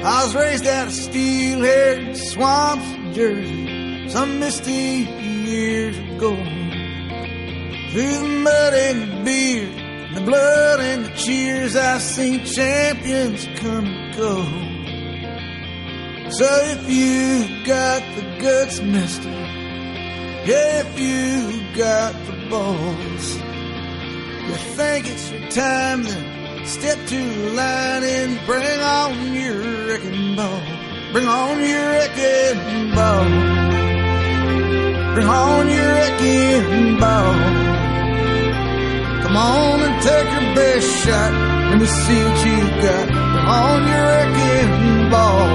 I was raised out of steel-haired swamps of Jersey some misty years ago. Through the mud and the beer, the blood and the cheers, I've seen champions come and go. So if you got the guts, mister, if you got the balls, you think it's your time, then step to the line and bring on your wrecking ball. Bring on your wrecking ball. Bring on your wrecking ball. Come on and take your best shot. Let me see what you got. Bring on your wrecking ball.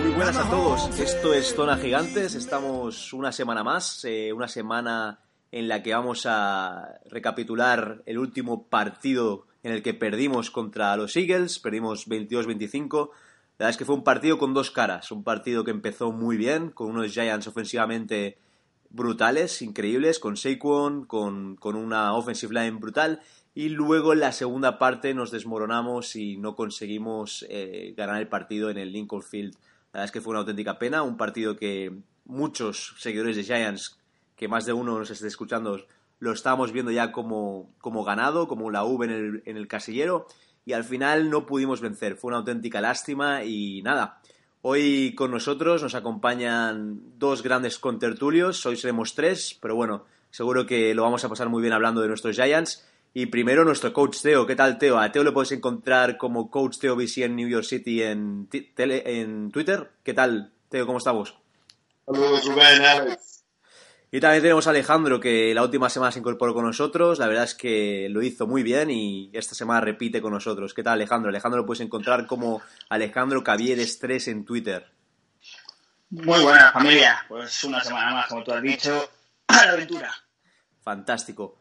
Muy buenas a todos, esto es Zona Gigantes, estamos una semana más, eh, una semana en la que vamos a recapitular el último partido en el que perdimos contra los Eagles, perdimos 22-25. La verdad es que fue un partido con dos caras, un partido que empezó muy bien, con unos Giants ofensivamente brutales, increíbles, con Saquon, con, con una offensive line brutal, y luego en la segunda parte nos desmoronamos y no conseguimos eh, ganar el partido en el Lincoln Field. La verdad es que fue una auténtica pena, un partido que muchos seguidores de Giants, que más de uno nos esté escuchando, lo estábamos viendo ya como, como ganado, como la V en el, en el casillero, y al final no pudimos vencer. Fue una auténtica lástima y nada. Hoy con nosotros nos acompañan dos grandes contertulios, hoy seremos tres, pero bueno, seguro que lo vamos a pasar muy bien hablando de nuestros Giants. Y primero nuestro coach Teo. ¿Qué tal, Teo? A Teo lo puedes encontrar como coach Teo BC en New York City en, tele, en Twitter. ¿Qué tal, Teo? ¿Cómo estamos? Saludos, Rubén. Y también tenemos a Alejandro, que la última semana se incorporó con nosotros. La verdad es que lo hizo muy bien y esta semana repite con nosotros. ¿Qué tal, Alejandro? Alejandro lo puedes encontrar como Alejandro Cavieres 3 en Twitter. Muy buena, familia. Pues una semana más, como tú has dicho, a la aventura. Fantástico.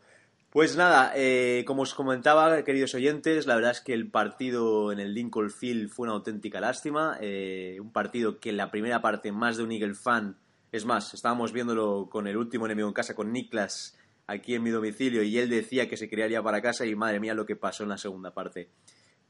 Pues nada, eh, como os comentaba, queridos oyentes, la verdad es que el partido en el Lincoln Field fue una auténtica lástima. Eh, un partido que en la primera parte más de un Eagle fan, es más, estábamos viéndolo con el último enemigo en casa, con Niklas, aquí en mi domicilio, y él decía que se ir para casa y madre mía lo que pasó en la segunda parte.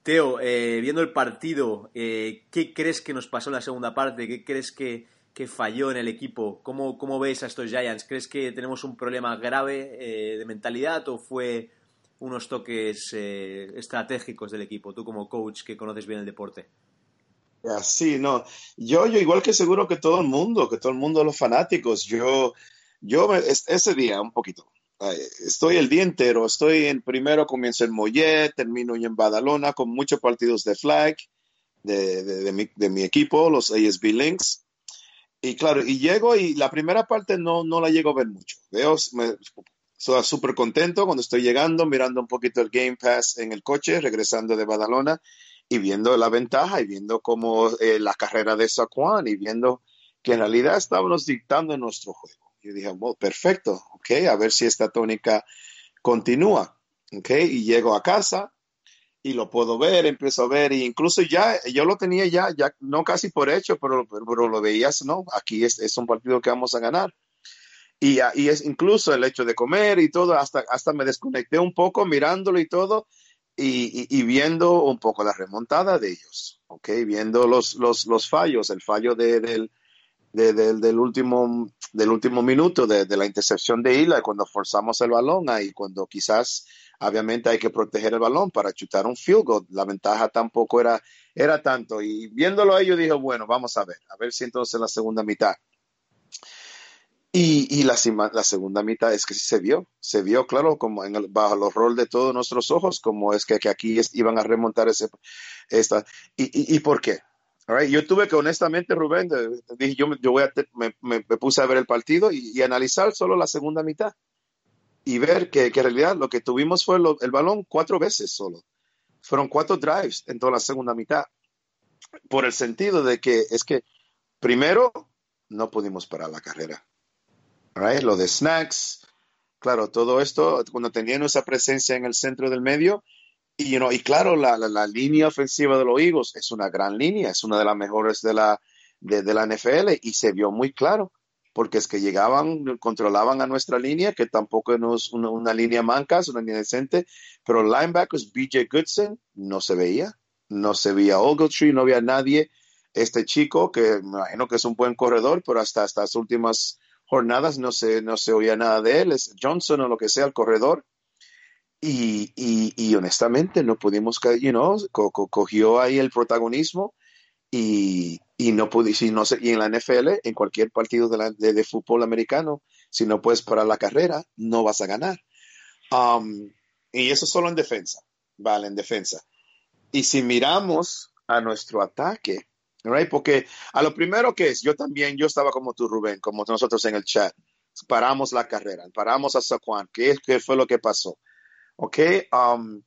Teo, eh, viendo el partido, eh, ¿qué crees que nos pasó en la segunda parte? ¿Qué crees que, que falló en el equipo? ¿Cómo, ¿Cómo ves a estos Giants? ¿Crees que tenemos un problema grave eh, de mentalidad o fue unos toques estratégicos del equipo? Tú como coach que conoces bien el deporte. Sí, no. Yo, yo igual que seguro que todo el mundo, que todo el mundo, los fanáticos, yo, yo me- es- ese día un poquito. Estoy el día entero, estoy en primero comienzo en Mollet, termino en Badalona con muchos partidos de flag de, de- de mi, de mi equipo, los ASB Links. Y claro, y llego y la primera parte no, no la llego a ver mucho. Veo, me, soy súper contento cuando estoy llegando, mirando un poquito el Game Pass en el coche, regresando de Badalona y viendo la ventaja y viendo cómo eh, la carrera de Saquon y viendo que en realidad estábamos dictando nuestro juego. Yo dije, bueno, perfecto, ok, a ver si esta tónica continúa, ok, y llego a casa y lo puedo ver, empiezo a ver, e incluso ya, yo lo tenía ya, ya no casi por hecho, pero, pero, lo veías, no, aquí es, es un partido que vamos a ganar. Y, y es incluso el hecho de comer y todo, hasta, hasta me desconecté un poco mirándolo y todo, y, viendo un poco la remontada de ellos, ¿ok? Viendo los, los, los fallos, el fallo de- del, de- del, del último, del último minuto de, la intercepción de Ila, cuando forzamos el balón ahí, cuando quizás obviamente hay que proteger el balón para chutar un field la ventaja tampoco era, era tanto, y viéndolo ellos dije, bueno, vamos a ver, a ver si entonces la segunda mitad. Y, y la, la segunda mitad es que se vio, se vio claro como en el, bajo los rol de todos nuestros ojos, como es que, que aquí es- iban a remontar ese, esta. ¿Y, y, y por qué? Right, Yo tuve que honestamente, Rubén, dije, yo, yo voy a te- me, me- me puse a ver el partido y, y analizar solo la segunda mitad y ver que, que en realidad lo que tuvimos fue lo- el balón cuatro veces solo. Fueron cuatro drives en toda la segunda mitad. Por el sentido de que es que primero no pudimos parar la carrera. Right, Lo de snacks, claro, todo esto, cuando tenían esa presencia en el centro del medio, y, you know, y claro, la, la, línea ofensiva de los Eagles es una gran línea, es una de las mejores de la, de, la NFL, y se vio muy claro, porque es que llegaban, controlaban a nuestra línea, que tampoco es una, una línea manca, es una línea decente, pero linebackers, BJ Goodson, no se veía. no se veía Ogletree, no había nadie. Este chico, que me imagino que es un buen corredor, pero hasta estas últimas jornadas no se, no se oía nada de él, es Johnson o lo que sea, el corredor. Y, y, honestamente no pudimos, you know, cogió ahí el protagonismo y, y no pude, si no y en la NFL, en cualquier partido de, de, fútbol americano, si no puedes parar la carrera, no vas a ganar. Um, y eso solo en defensa, vale, en defensa. Y si miramos a nuestro ataque, right? porque a lo primero que es, yo también, yo estaba como tú, Rubén, como nosotros en el chat, paramos la carrera, paramos a Saquon, ¿qué, qué fue lo que pasó? ¿Ok? Um,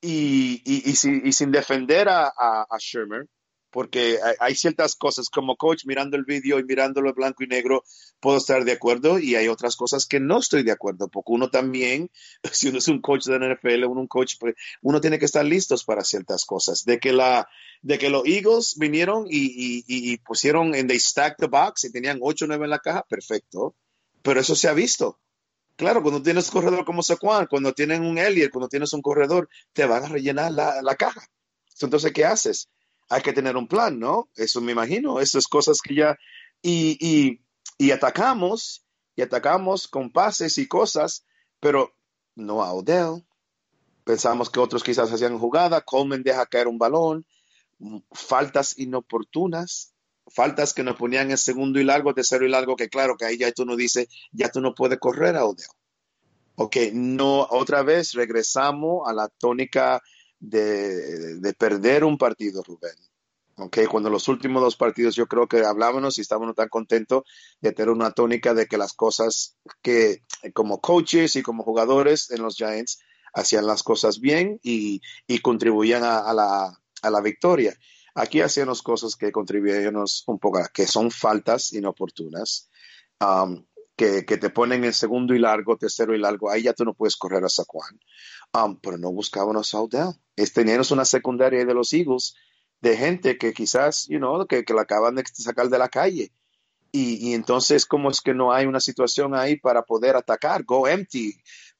y, y, sin defender a, a, a Shermer, porque hay, ciertas cosas como coach mirando el vídeo y mirándolo blanco y negro, puedo estar de acuerdo y hay otras cosas que no estoy de acuerdo, porque uno también, si uno es un coach de la NFL, uno un coach, pues, uno tiene que estar listos para ciertas cosas. De que la, de que los Eagles vinieron y, y, pusieron en they stack the box y tenían 8 o 9 en la caja, perfecto. Pero eso se ha visto. Claro, cuando tienes un corredor como Saquon, cuando tienen un Elliot, cuando tienes un corredor, te van a rellenar la, la caja. Entonces, ¿qué haces? Hay que tener un plan, ¿no? Eso me imagino, esas cosas que ya... Y, y, y atacamos, y atacamos con pases y cosas, pero no a Odell. Pensamos que otros quizás hacían jugada, Coleman deja caer un balón, faltas inoportunas, faltas que nos ponían en segundo y largo, tercero y largo, que claro, que ahí ya tú no dices, ya tú no puedes correr a Odell. Ok, no, otra vez regresamos a la tónica de, perder un partido, Rubén. Okay, cuando los últimos dos partidos yo creo que hablábamos y estábamos tan contentos de tener una tónica de que las cosas que como coaches y como jugadores en los Giants hacían las cosas bien y, contribuían a, la, a, la, victoria. Aquí hacíamos cosas que contribuían un poco, que son faltas inoportunas, um, que, te ponen en segundo y largo, tercero y largo, ahí ya tú no puedes correr a Saquon. Um, pero no buscábamos a Odell. Es, teníamos una secundaria de los Eagles de gente que quizás, you know, que, que la acaban de sacar de la calle. Y, y, entonces, ¿cómo es que no hay una situación ahí para poder atacar? Go empty.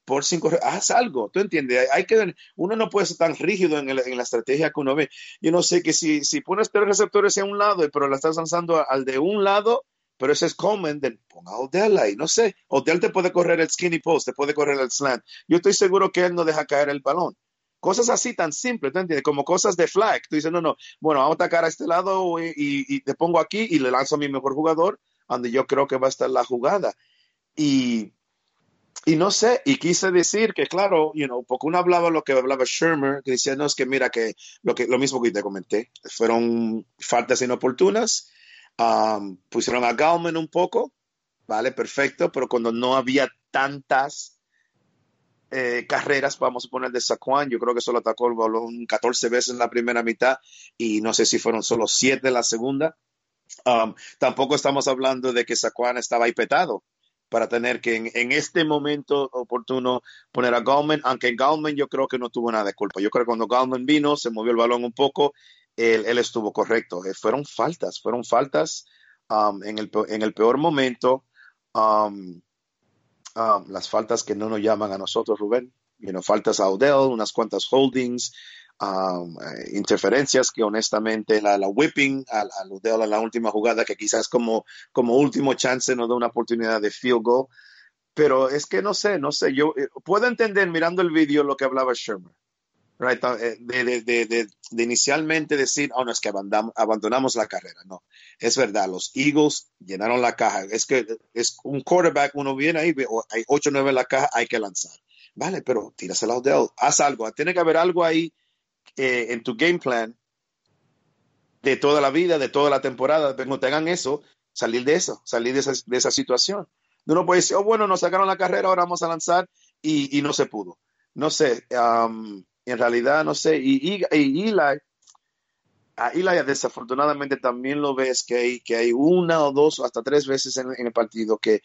Por cinco, haz algo, ¿tú entiendes? Hay que, uno no puede ser tan rígido en, en la estrategia que uno ve. Yo no sé que si, si pones tres receptores en un lado, pero la estás lanzando al de un lado, pero ese es common, de ponga Odell ahí, no sé. Odell te puede correr el skinny post, te puede correr el slant. Yo estoy seguro que él no deja caer el balón. Cosas así tan simples, ¿te entiendes? Como cosas de flag. Tú dices, no, no, bueno, vamos a atacar a este lado y, te pongo aquí y le lanzo a mi mejor jugador, donde yo creo que va a estar la jugada. Y, y no sé, y quise decir que, claro, you know, porque uno hablaba lo que hablaba Shermer, que decía, no, es que mira, que lo, que, lo mismo que te comenté, fueron faltas inoportunas, Um, pusieron a Gauman un poco, vale, perfecto, pero cuando no había tantas eh, carreras, vamos a poner de Saquon, yo creo que solo atacó el balón 14 veces en la primera mitad y no sé si fueron solo 7 en la segunda. Um, tampoco estamos hablando de que Saquon estaba ahí petado para tener que en, este momento oportuno poner a Gauman, aunque Gauman yo creo que no tuvo nada de culpa. Yo creo que cuando Gauman vino, se movió el balón un poco él, estuvo correcto. Eh, fueron faltas, fueron faltas um, en, el, peor momento. Um, um, las faltas que no nos llaman a nosotros, Rubén. You faltas a Odell, unas cuantas holdings, eh, interferencias que honestamente la, la whipping a, Odell en la última jugada, que quizás como, como último chance nos da una oportunidad de field goal. Pero es que no sé, no sé, yo eh, puedo entender mirando el vídeo lo que hablaba Sherman. Eh, de, inicialmente decir, oh, no, es que abandonamos, la carrera. No, es verdad, los Eagles llenaron la caja. Es que es un quarterback, uno viene ahí, hay 8 o 9 en la caja, hay que lanzar. Vale, pero tírasela de él, haz algo. Tiene que haber algo ahí eh, en tu game plan de toda la vida, de toda la temporada. Pero no tengan eso, salir de eso, salir de esa, de esa situación. Uno puede decir, oh, bueno, nos sacaron la carrera, ahora vamos a lanzar y, y no se pudo. No sé, um, en realidad, no sé, y, y, y Eli, a Eli desafortunadamente también lo ves que hay, que hay una o dos hasta tres veces en, el partido que,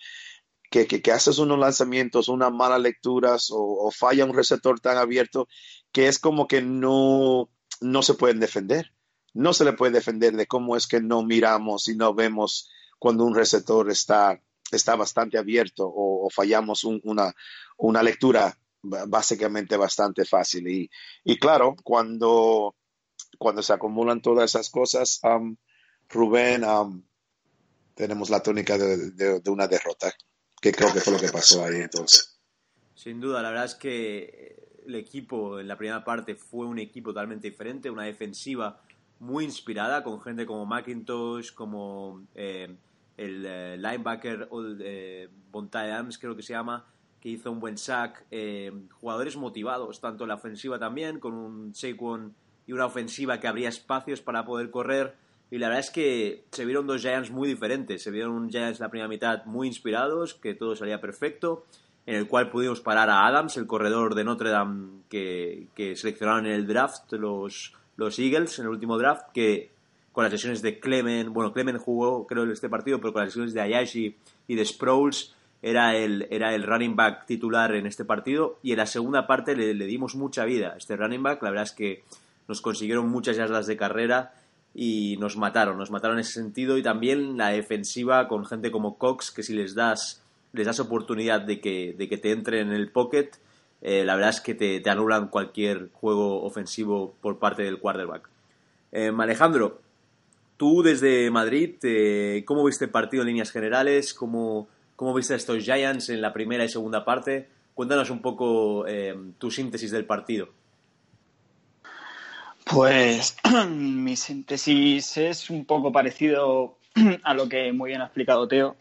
que, que, haces unos lanzamientos, unas malas lecturas o, falla un receptor tan abierto que es como que no, no se pueden defender. No se le puede defender de cómo es que no miramos y no vemos cuando un receptor está, está bastante abierto o, fallamos una, una lectura básicamente bastante fácil. Y, y claro, cuando cuando se acumulan todas esas cosas, Rubén, tenemos la tónica de, una derrota, que creo que fue lo que pasó ahí entonces. Sin duda, la verdad es que el equipo en la primera parte fue un equipo totalmente diferente, una defensiva muy inspirada, con gente como McIntosh, como eh, el eh, linebacker eh, Bonta Adams, creo que se llama, que hizo un buen sack. Eh, jugadores motivados, tanto en la ofensiva también, con un Saquon y una ofensiva que abría espacios para poder correr. Y la verdad es que se vieron dos Giants muy diferentes. Se vieron un Giants la primera mitad muy inspirados, que todo salía perfecto, en el cual pudimos parar a Adams, el corredor de Notre Dame que, seleccionaron en el draft los, los Eagles, en el último draft, que con las lesiones de Clement, bueno, Clement jugó creo este partido, pero con las lesiones de Ayashi y de Sproles era el, era el running back titular en este partido y en la segunda parte le, dimos mucha vida a este running back, la verdad es que nos consiguieron muchas yardas de carrera y nos mataron, nos mataron en ese sentido y también la defensiva con gente como Cox que si les das les das oportunidad de que, de que te entren en el pocket, eh, la verdad es que te, anulan cualquier juego ofensivo por parte del quarterback. Eh, Alejandro, Tú desde Madrid, eh, ¿cómo viste el partido en líneas generales? ¿Cómo, ¿Cómo viste a estos Giants en la primera y segunda parte? Cuéntanos un poco eh, tu síntesis del partido. Pues mi síntesis es un poco parecido a lo que muy bien ha explicado Teo.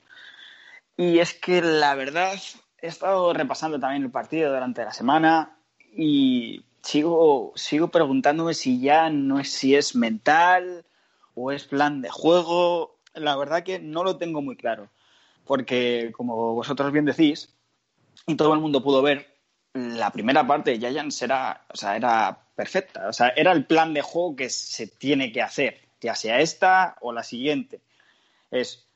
Y es que la verdad he estado repasando también el partido durante la semana y sigo, sigo preguntándome si ya no es si es mental o es plan de juego. La verdad que no lo tengo muy claro, porque como vosotros bien decís, y todo el mundo pudo ver, la primera parte de Giants era, o sea, era perfecta, o sea, era el plan de juego que se tiene que hacer, ya sea esta o la siguiente. Es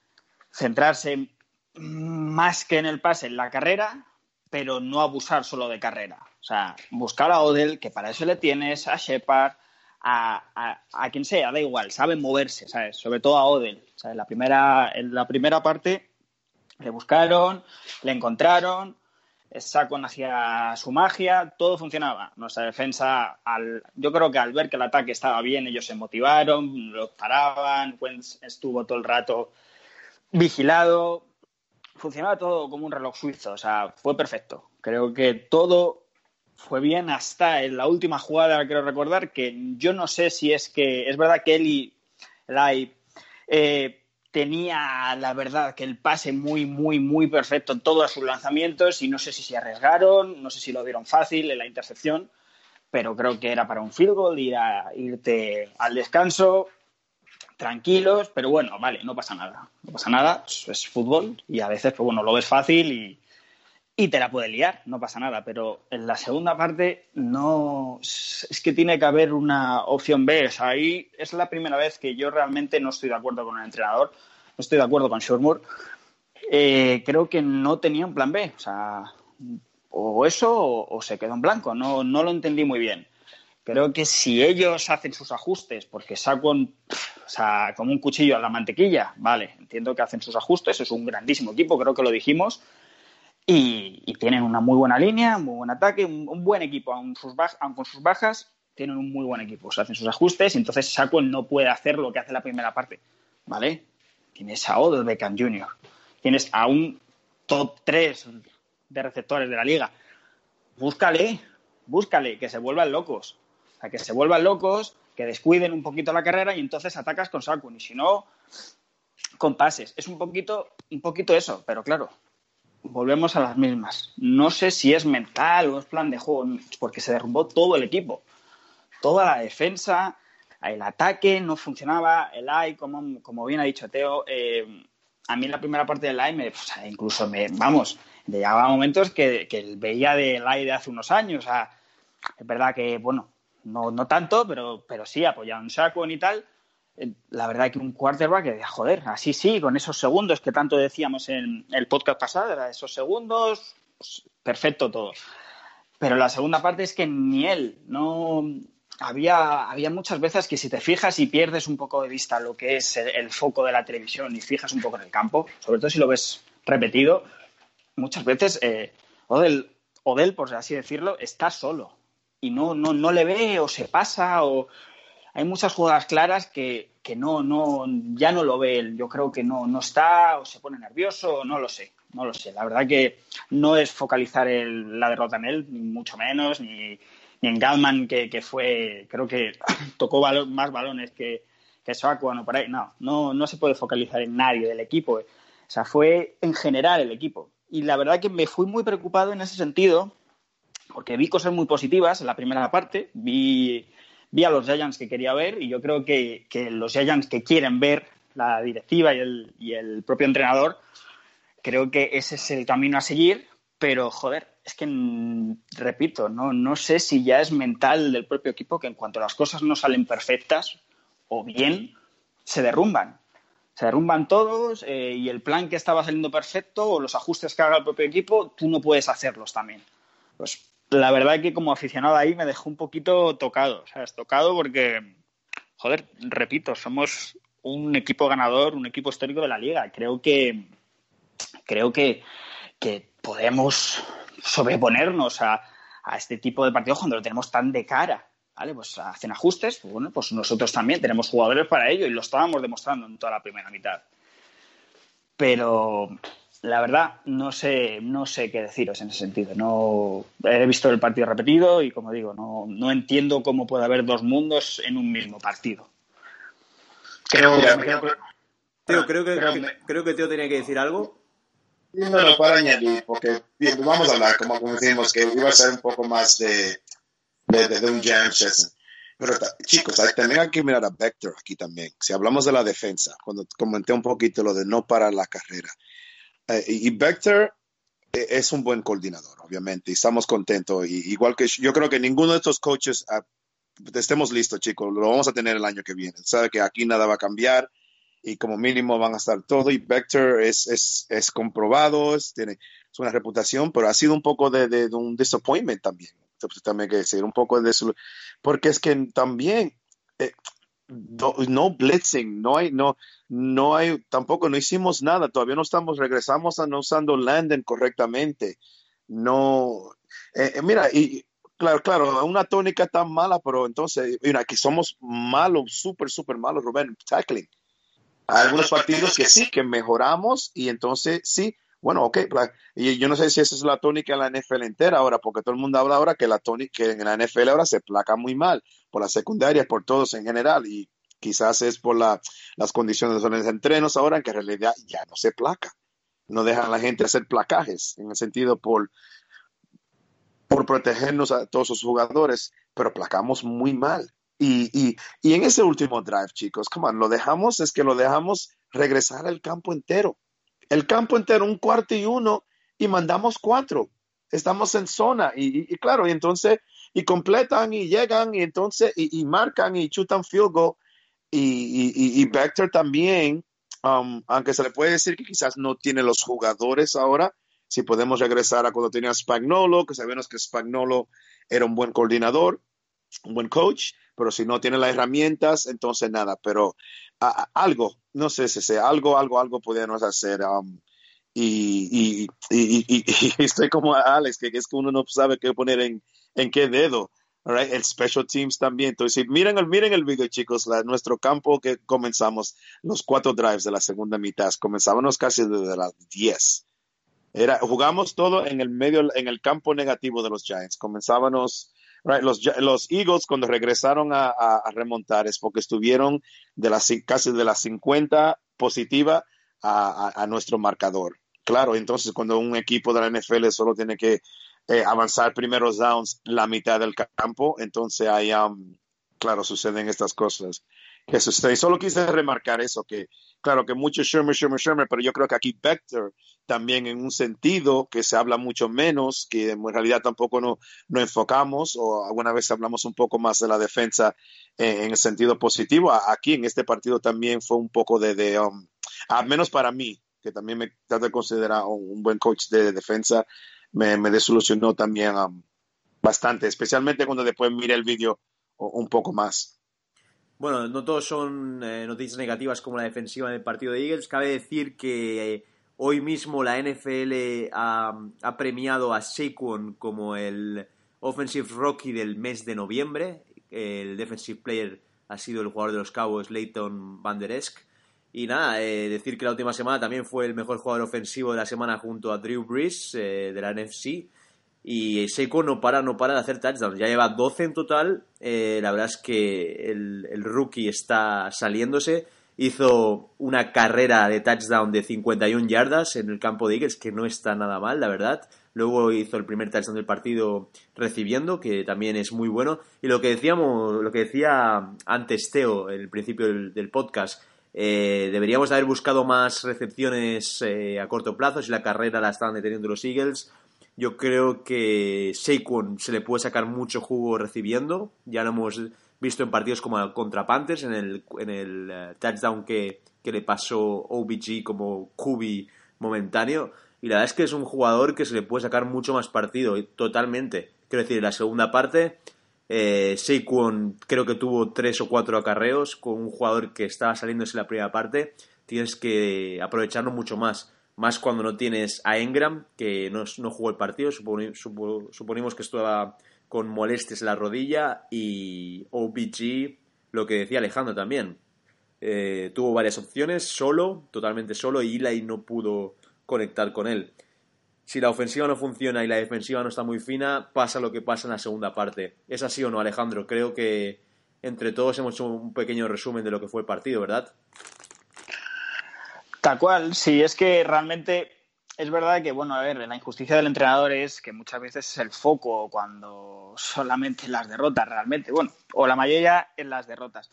centrarse más que en el pase en la carrera, pero no abusar solo de carrera. O sea, buscar a Odell, que para eso le tienes, a Shepard, a, a, quien sea, da igual, saben moverse, ¿sabes? Sobre todo a Odell. En, la primera, en la primera parte le buscaron, le encontraron, Sacon hacía su magia, todo funcionaba. Nuestra defensa, al, yo creo que al ver que el ataque estaba bien, ellos se motivaron, lo paraban, Wentz estuvo todo el rato vigilado, funcionaba todo como un reloj suizo, o sea, fue perfecto. Creo que todo fue bien hasta en la última jugada, quiero recordar, que yo no sé si es que es verdad que él y Lai eh, tenía, la verdad, que el pase muy, muy, muy perfecto en todos sus lanzamientos y no sé si se arriesgaron, no sé si lo dieron fácil en la intercepción, pero creo que era para un field goal, ir a, irte al descanso tranquilos, pero bueno, vale, no pasa nada, no pasa nada, es fútbol y a veces, pues bueno, lo ves fácil y, y te la puede liar, no pasa nada, pero en la segunda parte no es que tiene que haber una opción B, ahí es la primera vez que yo realmente no estoy de acuerdo con el entrenador, no estoy de acuerdo con Shurmur, eh, creo que no tenía un plan B, o eso o, se quedó en blanco, no, no lo entendí muy bien. Creo que si ellos hacen sus ajustes, porque saco o sea, como un cuchillo a la mantequilla, vale, entiendo que hacen sus ajustes, es un grandísimo equipo, creo que lo dijimos, y, tienen una muy buena línea, un muy buen ataque, un, buen equipo, aun, con sus bajas, tienen un muy buen equipo. Se hacen sus ajustes y entonces Saquon no puede hacer lo que hace la primera parte. ¿Vale? Tienes a Odell Beckham Jr., tienes a un top 3 de receptores de la liga. Búscale, búscale, que se vuelvan locos. O sea, que se vuelvan locos, que descuiden un poquito la carrera y entonces atacas con Saquon. Y si no, con pases. Es un poquito, un poquito eso, pero claro, volvemos a las mismas. No sé si es mental o es plan de juego, porque se derrumbó todo el equipo. Toda la defensa, el ataque no funcionaba, el AI, como, como bien ha dicho Teo, eh, a mí la primera parte del AI, me, incluso me, vamos, llegaba momentos que, que veía del AI de hace unos años. es verdad que, bueno, no, no tanto, pero, pero sí, apoyaba un saco y tal, la verdad que un quarterback joder, así sí, con esos segundos que tanto decíamos en el podcast pasado, era esos segundos, pues, perfecto todo. Pero la segunda parte es que ni él, no había, había muchas veces que si te fijas y pierdes un poco de vista lo que es el, foco de la televisión y fijas un poco en el campo, sobre todo si lo ves repetido, muchas veces eh, Odell, Odell, por así decirlo, está solo y no, no, no le ve o se pasa o hay muchas jugadas claras que, que no, no, ya no lo ve él. Yo creo que no, no está, o se pone nervioso, no lo sé, no lo sé. La verdad que no es focalizar la derrota en él, ni mucho menos, ni, ni en Galman, que, que, fue, creo que tocó más balones que, que Saquon o por ahí. No, no, no se puede focalizar en nadie del equipo. O sea, fue en general el equipo. Y la verdad que me fui muy preocupado en ese sentido, porque vi cosas muy positivas en la primera parte, vi vi a los Giants que quería ver y yo creo que, los Giants que quieren ver la directiva y el, y el, propio entrenador, creo que ese es el camino a seguir, pero joder, es que, mm, repito, no, no sé si ya es mental del propio equipo que en cuanto las cosas no salen perfectas o bien, se derrumban. Se derrumban todos eh, y el plan que estaba saliendo perfecto o los ajustes que haga el propio equipo, tú no puedes hacerlos también. Pues la verdad es que como aficionado ahí me dejó un poquito tocado, ¿sabes? Tocado porque, joder, repito, somos un equipo ganador, un equipo histórico de la liga. Creo que, creo que, que podemos sobreponernos a, a este tipo de partidos cuando lo tenemos tan de cara. ¿Vale? Pues hacen ajustes, bueno, pues nosotros también tenemos jugadores para ello y lo estábamos demostrando en toda la primera mitad. Pero la verdad, no sé, no sé qué deciros en ese sentido. No he visto el partido repetido y, como digo, no, no entiendo cómo puede haber dos mundos en un mismo partido. Creo, Teo, creo que, creo que Teo tenía que decir algo. No, no, para añadir, porque vamos a hablar, como, decimos, que iba a ser un poco más de, de, un jam session. Pero chicos, también hay que mirar a Vector aquí también. Si hablamos de la defensa, cuando comenté un poquito lo de no parar la carrera. Eh, y Vector eh, es un buen coordinador, obviamente, y estamos contentos. Y, igual que yo creo que ninguno de estos coaches, ah, estemos listos, chicos, lo vamos a tener el año que viene. Sabe que aquí nada va a cambiar y como mínimo van a estar todo. Y Vector es, es, es comprobado, es, tiene es una reputación, pero ha sido un poco de, de, un disappointment también. también que decir, un poco de eso, porque es que también eh, no, blitzing, no hay, no, no hay, tampoco no hicimos nada, todavía no estamos, regresamos a no usando Landon correctamente. No, eh, eh, mira, y claro, claro, una tónica tan mala, pero entonces, mira, que somos malos, súper, súper malos, Rubén, tackling. Hay algunos partidos que sí, que mejoramos y entonces sí, bueno, ok, y yo no sé si esa es la tónica en la NFL entera ahora, porque todo el mundo habla ahora que la tónica que en la NFL ahora se placa muy mal por las secundarias, por todos en general, y quizás es por la, las condiciones de los entrenos ahora, que en realidad ya no se placa. No dejan a la gente hacer placajes, en el sentido por, por protegernos a todos los jugadores, pero placamos muy mal. Y, y, y en ese último drive, chicos, come lo dejamos, es que lo dejamos regresar al campo entero el campo entero, un cuarto y uno, y mandamos cuatro. Estamos en zona, y, claro, y entonces, y completan y llegan, y entonces, y, marcan y chutan field goal. Y, y, Vector también, um, aunque se le puede decir que quizás no tiene los jugadores ahora, si podemos regresar a cuando tenía Spagnolo, que sabemos que Spagnolo era un buen coordinador, un buen coach, pero si no tiene las herramientas, entonces nada, pero algo, no sé si sea algo, algo, algo podemos hacer. Um, y, estoy como Alex, que es que uno no sabe qué poner en, en qué dedo. El Special Teams también. Entonces, miren el, miren el video, chicos. nuestro campo que comenzamos, los cuatro drives de la segunda mitad, comenzábamos casi desde las 10. Era, jugamos todo en el medio, en el campo negativo de los Giants. Comenzábamos los, Eagles cuando regresaron a, remontar es porque estuvieron de las, casi de las 50 positiva a, nuestro marcador. Claro, entonces cuando un equipo de la NFL solo tiene que eh, avanzar primeros downs la mitad del campo, entonces ahí, um, claro, suceden estas cosas que suceden. Solo quise remarcar eso, que claro que mucho Shermer, Shermer, Shermer, pero yo creo que aquí Vector también en un sentido que se habla mucho menos, que en realidad tampoco nos no enfocamos o alguna vez hablamos un poco más de la defensa en, el sentido positivo. Aquí en este partido también fue un poco de, de um, al menos para mí, que también me trato de considerar un buen coach de defensa, me, me desilusionó también um, bastante, especialmente cuando después mire el vídeo un poco más. Bueno, no todos son eh, noticias negativas como la defensiva del partido de Eagles. Cabe decir que eh, Hoy mismo la NFL ha, premiado a Saquon como el Offensive Rookie del mes de noviembre, el Defensive Player ha sido el jugador de los Cowboys, Leighton Van Der. Y nada, eh, decir que la última semana también fue el mejor jugador ofensivo de la semana junto a Drew Brees eh, de la NFC. Y Seiko no para, no para de hacer touchdowns. Ya lleva 12 en total. Eh, la verdad es que el, rookie está saliéndose. Hizo una carrera de touchdown de 51 yardas en el campo de Eagles, que no está nada mal, la verdad. Luego hizo el primer touchdown del partido recibiendo, que también es muy bueno. Y lo que decíamos, lo que decía antes Teo, en el principio del, del podcast, eh, deberíamos haber buscado más recepciones eh, a corto plazo si la carrera la estaban deteniendo los Eagles. Yo creo que Saquon se le puede sacar mucho jugo recibiendo. Ya lo hemos visto en partidos como contra Panthers, en el, en el uh, touchdown que, que, le pasó OBG como QB momentáneo. Y la verdad es que es un jugador que se le puede sacar mucho más partido, totalmente. Quiero decir, en la segunda parte eh, Saquon creo que tuvo tres o cuatro acarreos con un jugador que estaba saliéndose en la primera parte. Tienes que aprovecharlo mucho más. Más cuando no tienes a Engram, que no, no jugó el partido. Suponi, supo, suponimos que estaba con molestias en la rodilla. Y OBG, lo que decía Alejandro también. Eh, tuvo varias opciones, solo, totalmente solo, y Eli no pudo conectar con él si la ofensiva no funciona y la defensiva no está muy fina, pasa lo que pasa en la segunda parte. ¿Es así o no, Alejandro? Creo que entre todos hemos hecho un pequeño resumen de lo que fue el partido, ¿verdad? Tal cual, sí, es que realmente es verdad que, bueno, a ver, la injusticia del entrenador es que muchas veces es el foco cuando solamente las derrotas realmente, bueno, o la mayoría en las derrotas.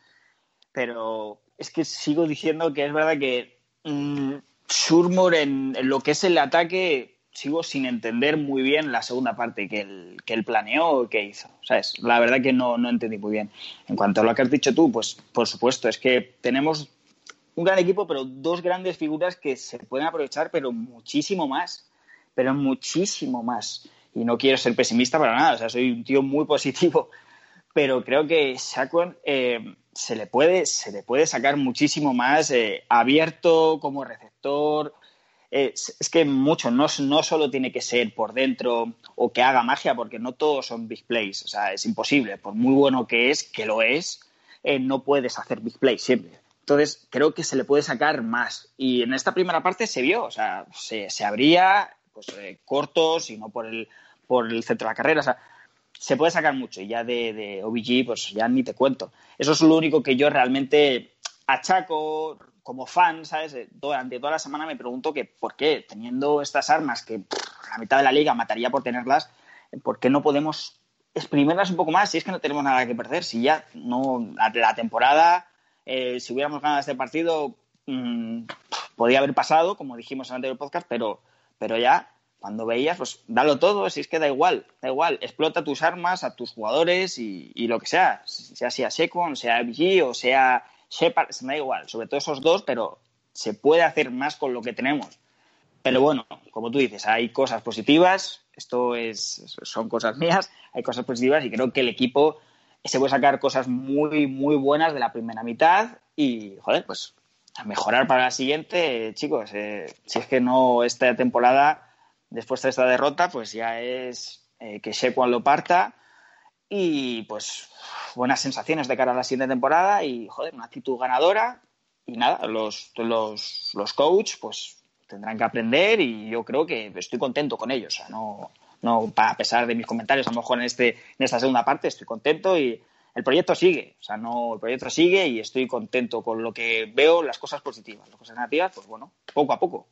Pero es que sigo diciendo que es verdad que mmm, en lo que es el ataque sigo sin entender muy bien la segunda parte que él, que él planeó o que hizo. ¿sabes? La verdad que no, no entendí muy bien. En cuanto a lo que has dicho tú, pues por supuesto, es que tenemos un gran equipo, pero dos grandes figuras que se pueden aprovechar, pero muchísimo más. Pero muchísimo más. Y no quiero ser pesimista para nada, o sea, soy un tío muy positivo. Pero creo que Saquon eh, se, le puede, se le puede sacar muchísimo más eh, abierto como receptor, es, es, que mucho, no, no solo tiene que ser por dentro o que haga magia, porque no todos son big plays, o sea, es imposible, por muy bueno que es, que lo es, eh, no puedes hacer big plays siempre. Entonces, creo que se le puede sacar más. Y en esta primera parte se vio, o sea, se, se abría pues, eh, cortos y no por el, por el centro de la carrera, o sea, se puede sacar mucho. Y ya de, de OBG, pues ya ni te cuento. Eso es lo único que yo realmente achaco, como fan, ¿sabes? Eh, durante toda la semana me pregunto que por qué, teniendo estas armas que pff, la mitad de la liga mataría por tenerlas, ¿por qué no podemos exprimirlas un poco más si es que no tenemos nada que perder? Si ya no, la, la temporada, eh, si hubiéramos ganado este partido, mmm, podía haber pasado, como dijimos en el anterior podcast, pero, pero ya cuando veías, pues dalo todo, si es que da igual, da igual, explota tus armas a tus jugadores y, y lo que sea, sea sea Secon, sea BG o sea Shepard, se me da igual, sobre todo esos dos, pero se puede hacer más con lo que tenemos. Pero bueno, como tú dices, hay cosas positivas, esto es, son cosas mías, hay cosas positivas y creo que el equipo se puede sacar cosas muy, muy buenas de la primera mitad y, joder, pues a mejorar para la siguiente, chicos, eh, si es que no esta temporada, después de esta derrota, pues ya es eh, que Shequan lo parta y pues buenas sensaciones de cara a la siguiente temporada y, joder, una actitud ganadora. Y nada, los, los, los coach pues tendrán que aprender y yo creo que estoy contento con ellos. O sea, no, no a pesar de mis comentarios, a lo mejor en, este, en esta segunda parte estoy contento y el proyecto sigue. O sea, no, el proyecto sigue y estoy contento con lo que veo, las cosas positivas. Las cosas negativas, pues bueno, poco a poco.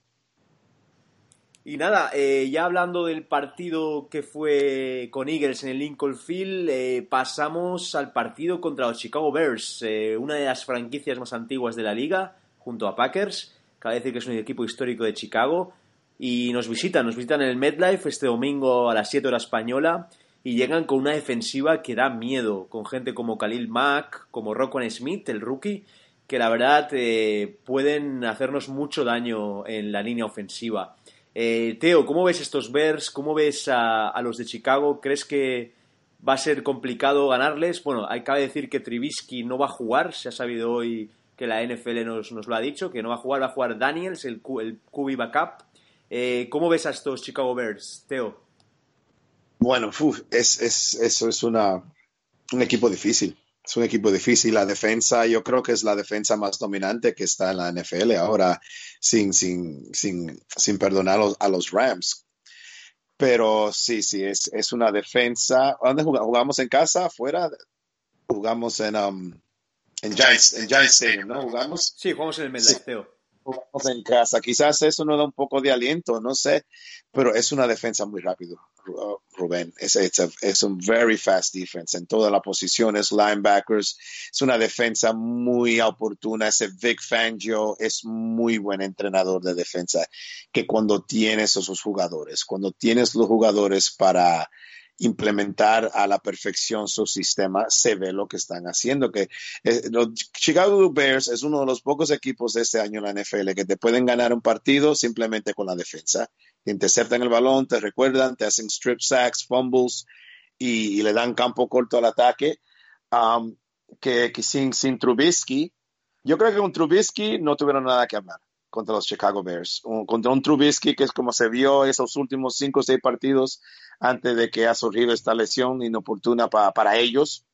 Y nada, eh, ya hablando del partido que fue con Eagles en el Lincoln Field, eh, pasamos al partido contra los Chicago Bears, eh, una de las franquicias más antiguas de la liga, junto a Packers. Cabe decir que es un equipo histórico de Chicago. Y nos visitan, nos visitan en el MetLife este domingo a las 7 horas española. Y llegan con una defensiva que da miedo, con gente como Khalil Mack, como Rockwell Smith, el rookie, que la verdad eh, pueden hacernos mucho daño en la línea ofensiva. Eh, Teo, ¿cómo ves estos Bears? ¿Cómo ves a, los de Chicago? ¿Crees que va a ser complicado ganarles? Bueno, hay que decir que Trubisky no va a jugar, se ha sabido hoy que la NFL nos, nos lo ha dicho, que no va a jugar, va a jugar Daniels, el, el QB backup. Eh, ¿Cómo ves a estos Chicago Bears, Teo? Bueno, uf, es, es, eso es una, un equipo difícil. es un equipo difícil. La defensa, yo creo que es la defensa más dominante que está en la NFL ahora, sin, sin, sin, sin perdonar a los, Rams. Pero sí, sí, es, es una defensa. ¿Dónde jugamos? ¿Jugamos en casa? ¿Afuera? Jugamos en, um, en Giants, en Giants Stadium, ¿no? ¿Jugamos? Sí, jugamos en el MetLife, jugamos en casa. Quizás eso nos da un poco de aliento, no sé, pero es una defensa muy rápido, Rubén. Es, es un very fast defense en todas las posiciones, linebackers. Es una defensa muy oportuna. Ese Vic Fangio es muy buen entrenador de defensa que cuando tienes esos jugadores, cuando tienes los jugadores para implementar a la perfección su sistema, se ve lo que están haciendo. Que eh, los Chicago Bears es uno de los pocos equipos de este año en la NFL que te pueden ganar un partido simplemente con la defensa. Te interceptan el balón, te recuerdan, te hacen strip sacks, fumbles y, le dan campo corto al ataque. Um, que, sin, sin Trubisky, yo creo que con Trubisky no tuvieron nada que hablar contra los Chicago Bears. contra un Trubisky que es como se vio esos últimos cinco o seis partidos antes de que ha surgido esta lesión inoportuna para ellos.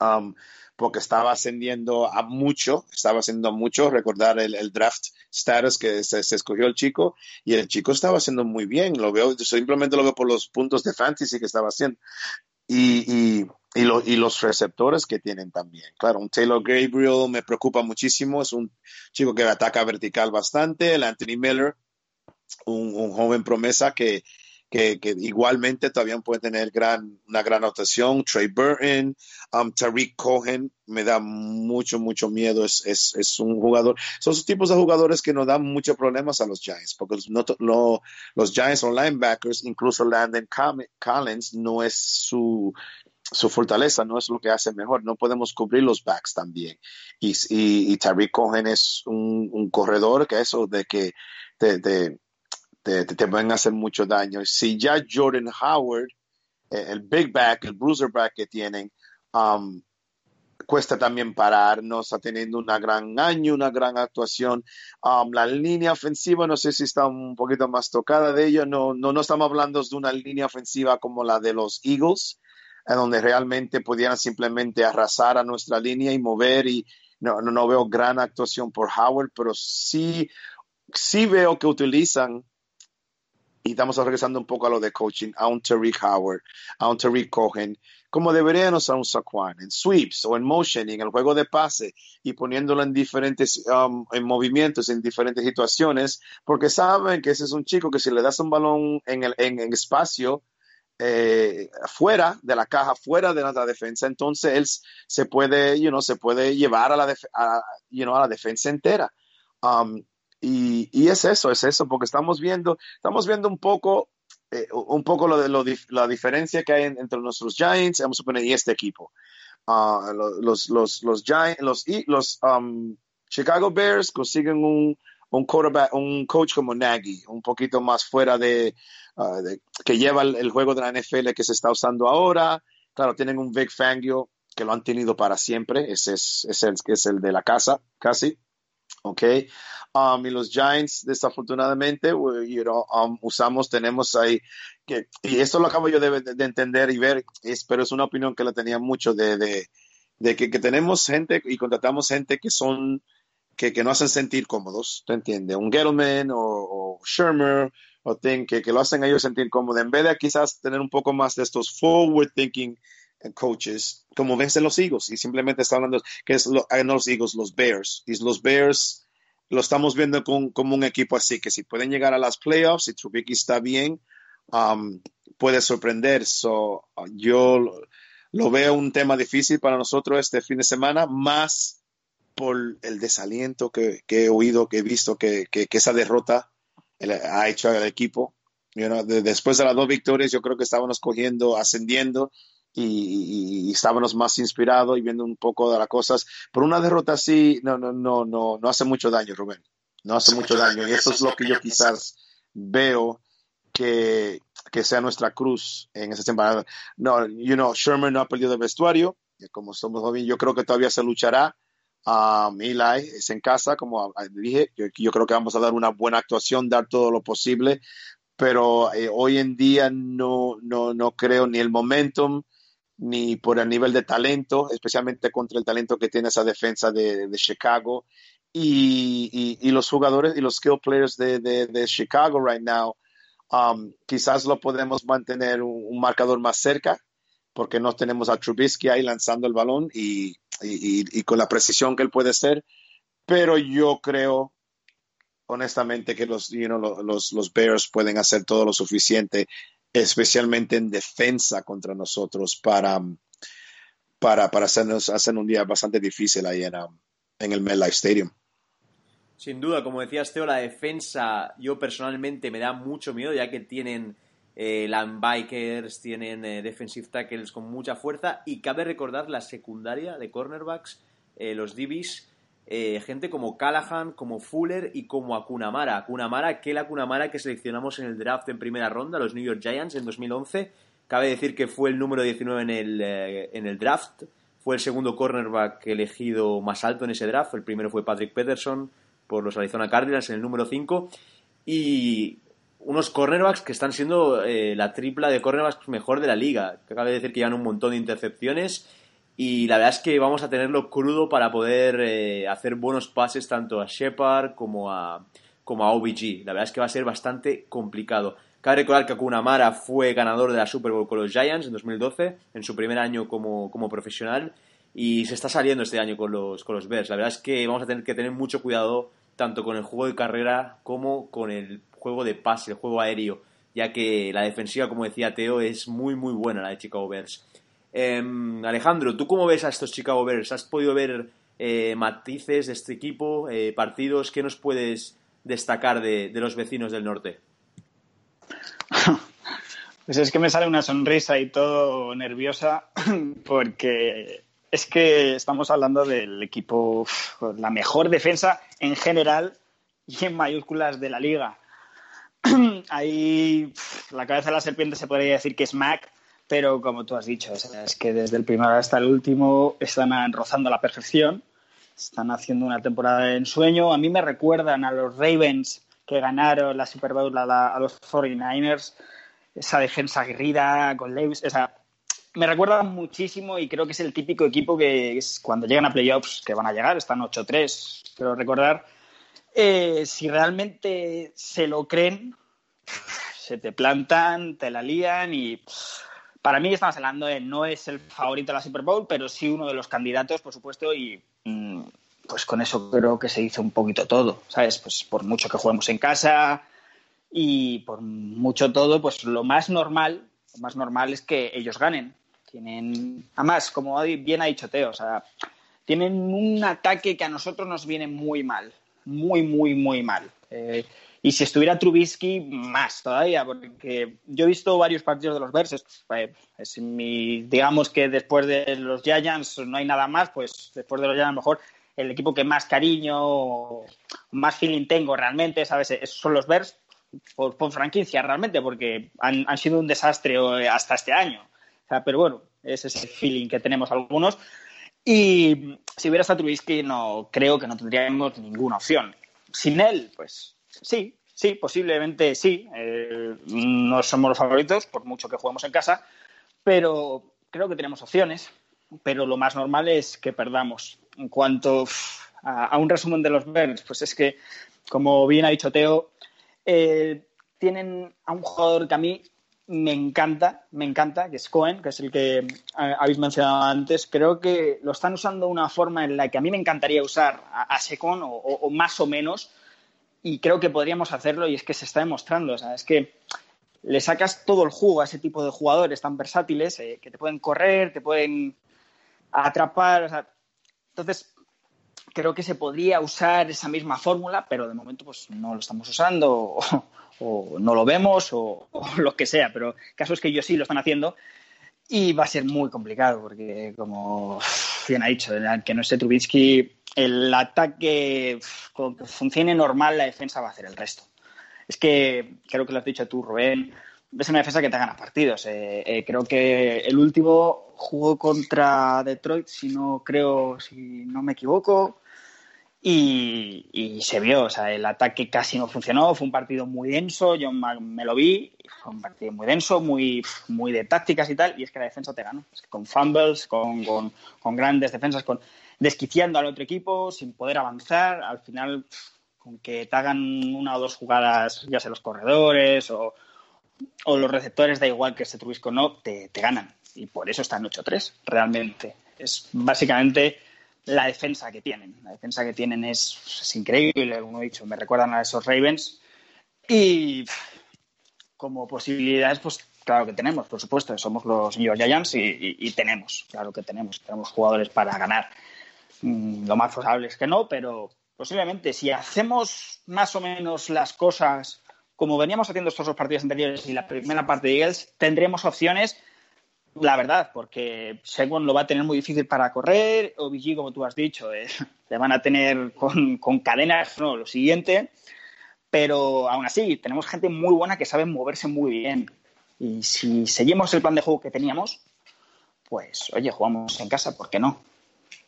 Um, porque estaba ascendiendo a mucho, estaba haciendo mucho, recordar el, draft status que se, escogió el chico, y el chico estaba haciendo muy bien, lo veo, simplemente lo veo por los puntos de fantasy que estaba haciendo. Y, y, los receptores que tienen también. Claro, un Taylor Gabriel me preocupa muchísimo, es un chico que ataca vertical bastante, el Anthony Miller, un, joven promesa que, que, igualmente todavía puede tener gran, una gran anotación. Trey Burton, um, Tariq Cohen, me da mucho, mucho miedo. Es, es, es, un jugador. Son esos tipos de jugadores que nos dan muchos problemas a los Giants, porque no, los Giants son linebackers, incluso Landon Collins no es su, su fortaleza no es lo que hace mejor. No podemos cubrir los backs también. Y, y, Tariq Cohen es un, un, corredor que eso de que te, te, a hacer mucho daño. Si ya Jordan Howard, eh, el big back, el bruiser back que tienen, um, cuesta también parar, no está teniendo una gran año, una gran actuación. Um, la línea ofensiva, no sé si está un poquito más tocada de ello, no, no, no estamos hablando de una línea ofensiva como la de los Eagles, en donde realmente pudieran simplemente arrasar a nuestra línea y mover y no, no, no veo gran actuación por Howard, pero sí, sí veo que utilizan y estamos regresando un poco a lo de coaching, a un Terry Howard, a un Terry Cohen, como deberían usar un Saquon, en sweeps o en motion, en el juego de pase y poniéndolo en diferentes um, en movimientos, en diferentes situaciones, porque saben que ese es un chico que si le das un balón en el en, espacio, eh, fuera de la caja, fuera de la defensa, entonces él se puede, you know, se puede llevar a la, a, a la defensa entera. Um, y, es eso, es eso, porque estamos viendo, estamos viendo un poco, eh, un poco lo de lo, la diferencia que hay entre nuestros Giants, vamos a poner, y este equipo. Los, los um, Chicago Bears consiguen un, un quarterback, un coach como Nagy, un poquito más fuera de, de que lleva el, juego de la NFL que se está usando ahora. Claro, tienen un Big Fangio que lo han tenido para siempre, ese es, es, el, es el de la casa, casi. ¿ok? Um, y los Giants, desafortunadamente, know, um, usamos, tenemos ahí, que, y esto lo acabo yo de, de entender y ver, es, pero es una opinión que la tenía mucho de, de, de que, que, tenemos gente y contratamos gente que son, que, que no hacen sentir cómodos, ¿te entiendes? Un Gettleman o, o Shermer o thing, que, que lo hacen ellos sentir cómodos, en vez de quizás tener un poco más de estos forward thinking coaches, como ves en los Eagles, y simplemente está hablando que es lo, los Eagles, los Bears, y los Bears lo estamos viendo con, como un equipo así, que si pueden llegar a las playoffs, si Trubisky está bien, um, puede sorprender. So, yo lo, veo un tema difícil para nosotros este fin de semana, más por el desaliento que, he oído, que he visto que, que, esa derrota ha hecho al equipo. después de las dos victorias, yo creo que estábamos cogiendo, ascendiendo y, estábamos más inspirados y viendo un poco de las cosas. Por una derrota así no, no, no, no, no hace mucho daño, Rubén. No hace mucho daño. Y eso es lo que yo quizás veo que, que sea nuestra cruz en esa temporada. No, you know, Sherman no ha perdido el vestuario. Como somos jóvenes, yo creo que todavía se luchará. Um, Eli es en casa, como dije, yo, creo que vamos a dar una buena actuación, dar todo lo posible, pero eh, hoy en día no, no, no creo ni el momentum, ni por el nivel de talento, especialmente contra el talento que tiene esa defensa de, Chicago. Y, los jugadores y los skill players de, Chicago right now, um, quizás lo podemos mantener un, marcador más cerca, porque no tenemos a Trubisky ahí lanzando el balón y, con la precisión que él puede ser. Pero yo creo, honestamente, que los, los, los Bears pueden hacer todo lo suficiente especialmente en defensa contra nosotros para, para, para hacernos hacer un día bastante difícil ahí en, um, en el MetLife Stadium. Sin duda, como decías Teo, la defensa yo personalmente me da mucho miedo ya que tienen eh, linebackers, tienen eh, defensive tackles con mucha fuerza y cabe recordar la secundaria de cornerbacks, eh, los DBs, eh, gente como Callahan, como Fuller y como Akunamara. Akunamara, aquel Akunamara que seleccionamos en el draft en primera ronda, los New York Giants en 2011. Cabe decir que fue el número 19 en el, en el draft. Fue el segundo cornerback elegido más alto en ese draft. El primero fue Patrick Peterson por los Arizona Cardinals en el número 5. Y unos cornerbacks que están siendo eh, la tripla de cornerbacks mejor de la liga. Cabe decir que llevan un montón de intercepciones y la verdad es que vamos a tenerlo crudo para poder eh, hacer buenos pases tanto a Shepard como a, como a OBG. La verdad es que va a ser bastante complicado. Cabe recordar que Akunamara fue ganador de la Super Bowl con los Giants en 2012, en su primer año como, como profesional, y se está saliendo este año con los, con los Bears. La verdad es que vamos a tener que tener mucho cuidado tanto con el juego de carrera como con el juego de pase, el juego aéreo, ya que la defensiva, como decía Teo, es muy muy buena la de Chicago Bears. Em, Alejandro, ¿tú cómo ves a estos Chicago Bears? ¿Has podido ver eh, matices de este equipo, eh, partidos? ¿Qué nos puedes destacar de, los vecinos del norte? Pues es que me sale una sonrisa y todo nerviosa porque es que estamos hablando del equipo, la mejor defensa en general y en mayúsculas de la liga. Ahí la cabeza de la serpiente se podría decir que es Mac, pero como tú has dicho, es que desde el primero hasta el último están rozando la perfección, están haciendo una temporada de ensueño. A mí me recuerdan a los Ravens que ganaron la Super Bowl a, los 49ers, esa defensa aguerrida con Lewis, me recuerdan muchísimo y creo que es el típico equipo que es cuando llegan a playoffs, que van a llegar, están 8-3, quiero recordar, eh, si realmente se lo creen, se te plantan, te la lían y para mí estamos hablando de no es el favorito de la Super Bowl, pero sí uno de los candidatos, por supuesto, y mm, pues con eso creo que se hizo un poquito todo, ¿sabes? Pues por mucho que juguemos en casa y por mucho todo, pues lo más normal, más normal es que ellos ganen. Tienen, además, como bien ha dicho Teo, o sea, tienen un ataque que a nosotros nos viene muy mal, muy, muy, muy mal. Eh, y si estuviera Trubisky, más todavía, porque yo he visto varios partidos de los Bears. Eh, digamos que después de los Giants no hay nada más, pues después de los Giants, a lo mejor el equipo que más cariño, más feeling tengo realmente, ¿sabes? Son los Bears por, franquicia realmente, porque han, sido un desastre eh, hasta este año. pero bueno, es ese feeling que tenemos algunos. Y si hubiera Trubisky, no creo que no tendríamos ninguna opción. Sin él, pues Sí, sí, posiblemente sí. Eh, no somos los favoritos, por mucho que juguemos en casa, pero creo que tenemos opciones. Pero lo más normal es que perdamos. En cuanto a, un resumen de los Bears, pues es que, como bien ha dicho Teo, eh, tienen a un jugador que a mí me encanta, me encanta, que es Cohen, que es el que habéis mencionado antes. Creo que lo están usando de una forma en la que a mí me encantaría usar a, Secon, o, más o menos, y creo que podríamos hacerlo y es que se está demostrando. O sea, es que le sacas todo el jugo a ese tipo de jugadores tan versátiles eh, que te pueden correr, te pueden atrapar. entonces, creo que se podría usar esa misma fórmula, pero de momento pues no lo estamos usando o, no lo vemos o, lo que sea. Pero el caso es que ellos sí lo están haciendo y va a ser muy complicado porque, como bien ha dicho, que no esté Trubisky el ataque funcione normal, la defensa va a hacer el resto. Es que creo que lo has dicho tú, Rubén, es una defensa que te gana partidos. Eh, eh, creo que el último jugó contra Detroit, si no creo, si no me equivoco, Y, se vio, o sea, el ataque casi no funcionó, fue un partido muy denso, yo me lo vi, fue un partido muy denso, muy, muy de tácticas y tal, y es que la defensa te ganó, con fumbles, con, con, grandes defensas, con desquiciando al otro equipo, sin poder avanzar, al final, con que te hagan una o dos jugadas, ya sea los corredores o, o los receptores, da igual que este Trubisco no, te, te ganan, y por eso están 8-3, realmente. Es básicamente la defensa que tienen. La defensa que tienen es, increíble, como he dicho, me recuerdan a esos Ravens. Y como posibilidades, pues claro que tenemos, por supuesto, somos los New York Giants y, tenemos, claro que tenemos, tenemos jugadores para ganar. Mm, lo más probable es que no, pero posiblemente si hacemos más o menos las cosas como veníamos haciendo estos dos partidos anteriores y la primera parte de Eagles, tendremos opciones la verdad, porque Seguin lo va a tener muy difícil para correr, OBG, como tú has dicho, eh, le van a tener con, cadenas, no, lo siguiente, pero aún así, tenemos gente muy buena que sabe moverse muy bien. Y si seguimos el plan de juego que teníamos, pues, oye, jugamos en casa, ¿por qué no?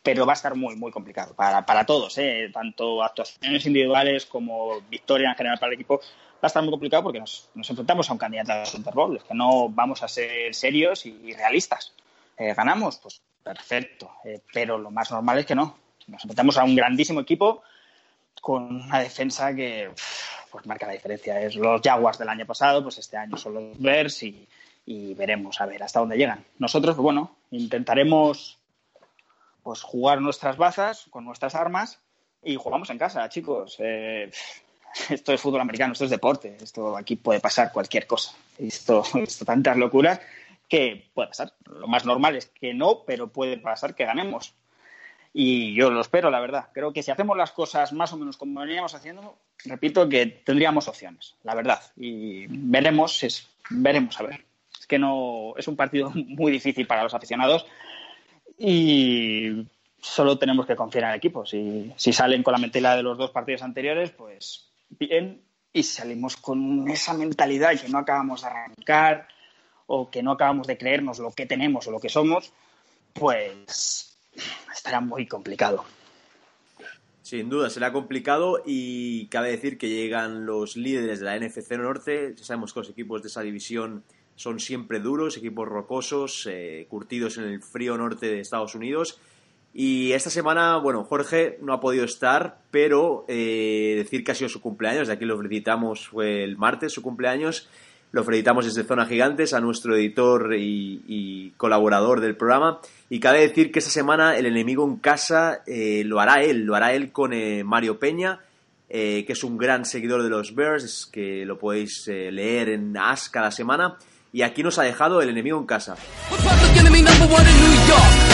Pero va a estar muy, muy complicado para, para todos, ¿eh? tanto actuaciones individuales como victoria en general para el equipo a estar muy complicado porque nos, enfrentamos a un candidato al Super Bowl. Es que no vamos a ser serios y, realistas. Eh, ¿Ganamos? Pues perfecto. Eh, pero lo más normal es que no. Nos enfrentamos a un grandísimo equipo con una defensa que pues marca la diferencia. Es los Jaguars del año pasado, pues este año son los Bears y, veremos a ver hasta dónde llegan. Nosotros, pues bueno, intentaremos pues jugar nuestras bazas con nuestras armas y jugamos en casa, chicos. Eh, esto es fútbol americano, esto es deporte, esto aquí puede pasar cualquier cosa. Esto, esto tantas locuras que puede pasar. Lo más normal es que no, pero puede pasar que ganemos. Y yo lo espero, la verdad. Creo que si hacemos las cosas más o menos como veníamos haciendo, repito que tendríamos opciones, la verdad. Y veremos, es, veremos a ver. Es que no es un partido muy difícil para los aficionados y solo tenemos que confiar en el equipo. Si, si salen con la mentira de los dos partidos anteriores, pues bien y salimos con esa mentalidad que no acabamos de arrancar o que no acabamos de creernos lo que tenemos o lo que somos, pues estará muy complicado. Sin duda, será complicado y cabe decir que llegan los líderes de la NFC Norte. Ya sabemos que los equipos de esa división son siempre duros, equipos rocosos, eh, curtidos en el frío norte de Estados Unidos y esta semana, bueno, Jorge no ha podido estar, pero eh, decir que ha sido su cumpleaños, de aquí lo felicitamos, fue el martes su cumpleaños, lo felicitamos desde Zona Gigantes a nuestro editor y, colaborador del programa. Y cabe decir que esta semana el enemigo en casa eh, lo hará él, lo hará él con eh, Mario Peña, que es un gran seguidor de los Bears, que lo podéis leer en AS cada semana. Y aquí nos ha dejado el enemigo en casa.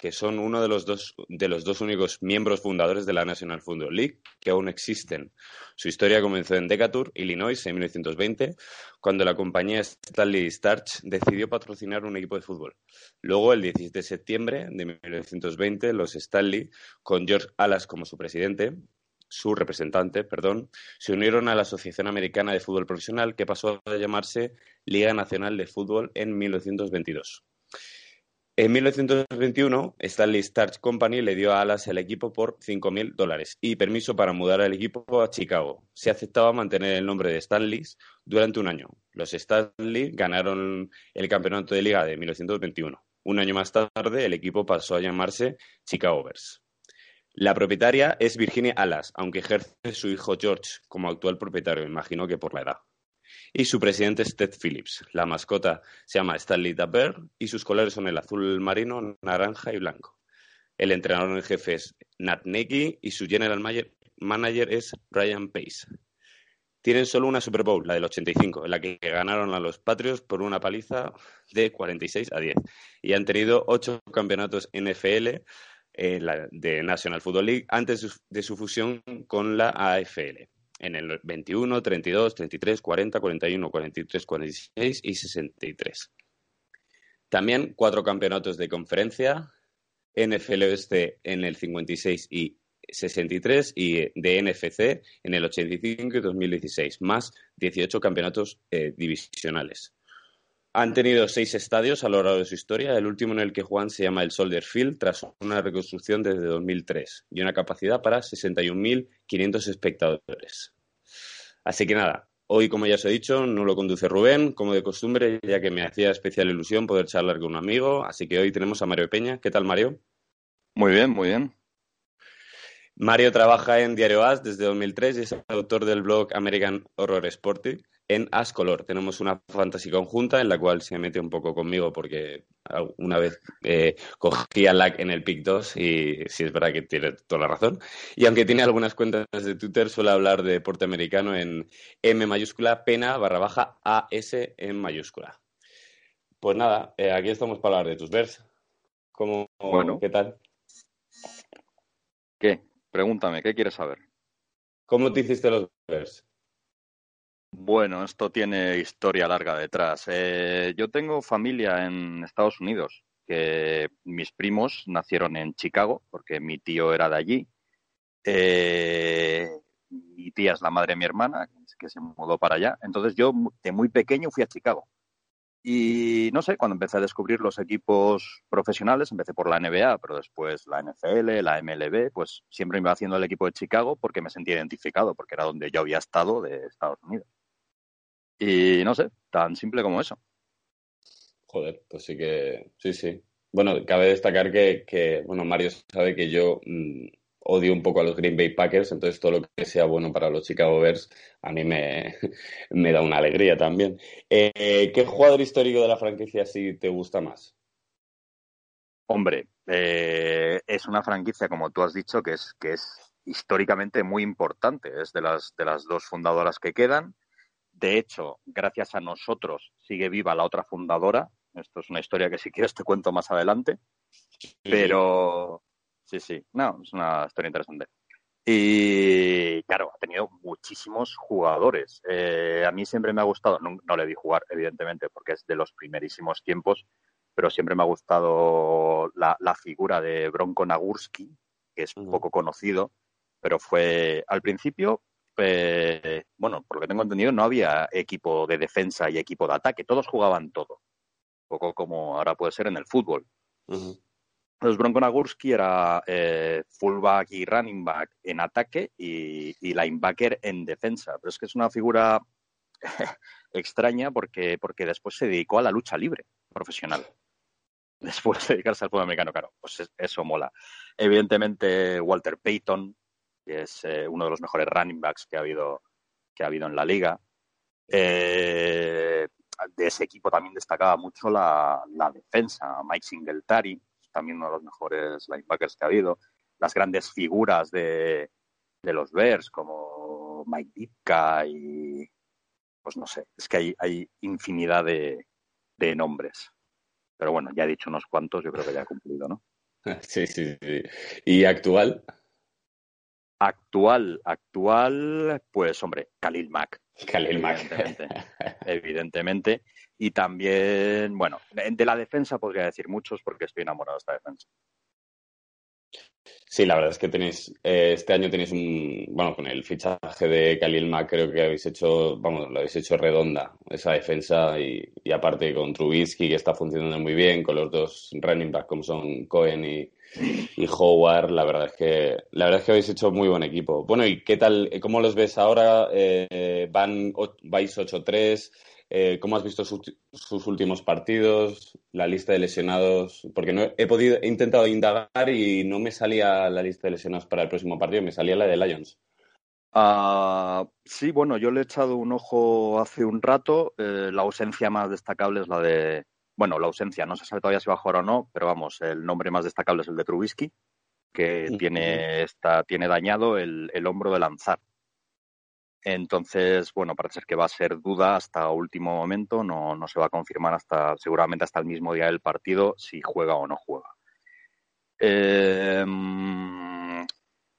que son uno de los, dos, de los dos únicos miembros fundadores de la National Football League que aún existen. Su historia comenzó en Decatur, Illinois, en 1920, cuando la compañía Stanley Starch decidió patrocinar un equipo de fútbol. Luego, el 17 de septiembre de 1920, los Stanley, con George Alas como su presidente, su representante, perdón, se unieron a la Asociación Americana de Fútbol Profesional, que pasó a llamarse Liga Nacional de Fútbol en 1922. En 1921, Stanley Starch Company le dio Alas el equipo por 5.000 dólares y permiso para mudar al equipo a Chicago. Se aceptaba mantener el nombre de Stanley durante un año. Los Stanley ganaron el campeonato de liga de 1921. Un año más tarde, el equipo pasó a llamarse Chicago Bears. La propietaria es Virginia Alas, aunque ejerce su hijo George como actual propietario, imagino que por la edad y su presidente es Ted Phillips. La mascota se llama Stanley the y sus colores son el azul marino, naranja y blanco. El entrenador en jefe es Nat Nagy y su general manager es Ryan Pace. Tienen solo una Super Bowl, la del 85, en la que ganaron a los Patriots por una paliza de 46 a 10. Y han tenido ocho campeonatos NFL eh, de National Football League antes de su fusión con la AFL. En el 21, 32, 33, 40, 41, 43, 46 y 63. También cuatro campeonatos de conferencia, NFL Oeste en el 56 y 63 y de NFC en el 85 y 2016, más 18 campeonatos eh, divisionales. Han tenido seis estadios a lo largo de su historia, el último en el que juegan se llama el Soldier Field, tras una reconstrucción desde 2003 y una capacidad para 61.500 espectadores. Así que nada, hoy, como ya os he dicho, no lo conduce Rubén, como de costumbre, ya que me hacía especial ilusión poder charlar con un amigo, así que hoy tenemos a Mario Peña. ¿Qué tal, Mario? Muy bien, muy bien. Mario trabaja en Diario As desde 2003 y es autor del blog American Horror Sporting en As Color. Tenemos una fantasy conjunta en la cual se mete un poco conmigo porque una vez eh, cogí a LAC en el PIC 2 y sí es verdad que tiene toda la razón. Y aunque tiene algunas cuentas de Twitter, suele hablar de deporte americano en M mayúscula, pena barra baja AS en mayúscula. Pues nada, eh, aquí estamos para hablar de tus vers. ¿Cómo, bueno. ¿Qué tal? ¿Qué? Pregúntame, ¿qué quieres saber? ¿Cómo te hiciste los vers? Bueno, esto tiene historia larga detrás. Eh, yo tengo familia en Estados Unidos, que mis primos nacieron en Chicago, porque mi tío era de allí. Eh, mi tía es la madre de mi hermana, que se mudó para allá. Entonces yo de muy pequeño fui a Chicago. Y no sé, cuando empecé a descubrir los equipos profesionales, empecé por la NBA, pero después la NFL, la MLB, pues siempre me iba haciendo el equipo de Chicago porque me sentía identificado, porque era donde yo había estado de Estados Unidos. Y no sé, tan simple como eso. Joder, pues sí que, sí, sí. Bueno, cabe destacar que, que bueno, Mario sabe que yo mm, odio un poco a los Green Bay Packers, entonces todo lo que sea bueno para los Chicago Bears a mí me, me da una alegría también. Eh, ¿Qué jugador histórico de la franquicia sí te gusta más? Hombre, eh, es una franquicia, como tú has dicho, que es, que es históricamente muy importante. Es de las, de las dos fundadoras que quedan. De hecho, gracias a nosotros sigue viva la otra fundadora. Esto es una historia que si quieres te cuento más adelante. Pero sí, sí, no, es una historia interesante. Y claro, ha tenido muchísimos jugadores. Eh, a mí siempre me ha gustado, no, le vi jugar, evidentemente, porque es de los primerísimos tiempos, pero siempre me ha gustado la, figura de Bronco Nagurski, que es un poco conocido, pero fue al principio bueno, por lo que tengo entendido, no había equipo de defensa y equipo de ataque, todos jugaban todo. Un poco como ahora puede ser en el fútbol. Los Bronco Nagurski era eh, fullback y running back en ataque y, linebacker en defensa. Pero es que es una figura extraña porque, porque después se dedicó a la lucha libre profesional. Después de dedicarse al fútbol americano, claro, pues eso mola. Evidentemente, Walter Payton, es eh, uno de los mejores running backs que ha habido, que ha habido en la liga. Eh, de ese equipo también destacaba mucho la, defensa. Mike Singletary, también uno de los mejores linebackers que ha habido. Las grandes figuras de, los Bears, como Mike Ditka y. Pues no sé, es que hay, hay infinidad de, de nombres. Pero bueno, ya he dicho unos cuantos, yo creo que ya he cumplido, ¿no? Sí, sí, sí. ¿Y actual? Actual, actual, pues hombre, Khalil Mack. Khalil Mack. Evidentemente, evidentemente. Y también, bueno, de la defensa podría decir muchos porque estoy enamorado de esta defensa. Sí, la verdad es que tenéis, eh, este año tenéis un, bueno, con el fichaje de Khalil Mack creo que habéis hecho, vamos, lo habéis hecho redonda, esa defensa y, y aparte con Trubisky que está funcionando muy bien, con los dos running backs como son Cohen y, y Howard, la verdad es que la verdad es que habéis hecho muy buen equipo. Bueno, ¿y qué tal? ¿Cómo los ves ahora? Eh, van vais 8-3. Eh, ¿Cómo has visto sus últimos partidos? La lista de lesionados, porque no he podido he intentado indagar y no me salía la lista de lesionados para el próximo partido, me salía la de Lions. Uh, sí, bueno, yo le he echado un ojo hace un rato. Eh, la ausencia más destacable es la de bueno, la ausencia, no se sabe todavía si va a jugar o no, pero vamos, el nombre más destacable es el de Trubisky, que tiene, está, tiene dañado el, hombro de lanzar. Entonces, bueno, parece ser que va a ser duda hasta último momento, no, no se va a confirmar hasta, seguramente hasta el mismo día del partido, si juega o no juega. Em,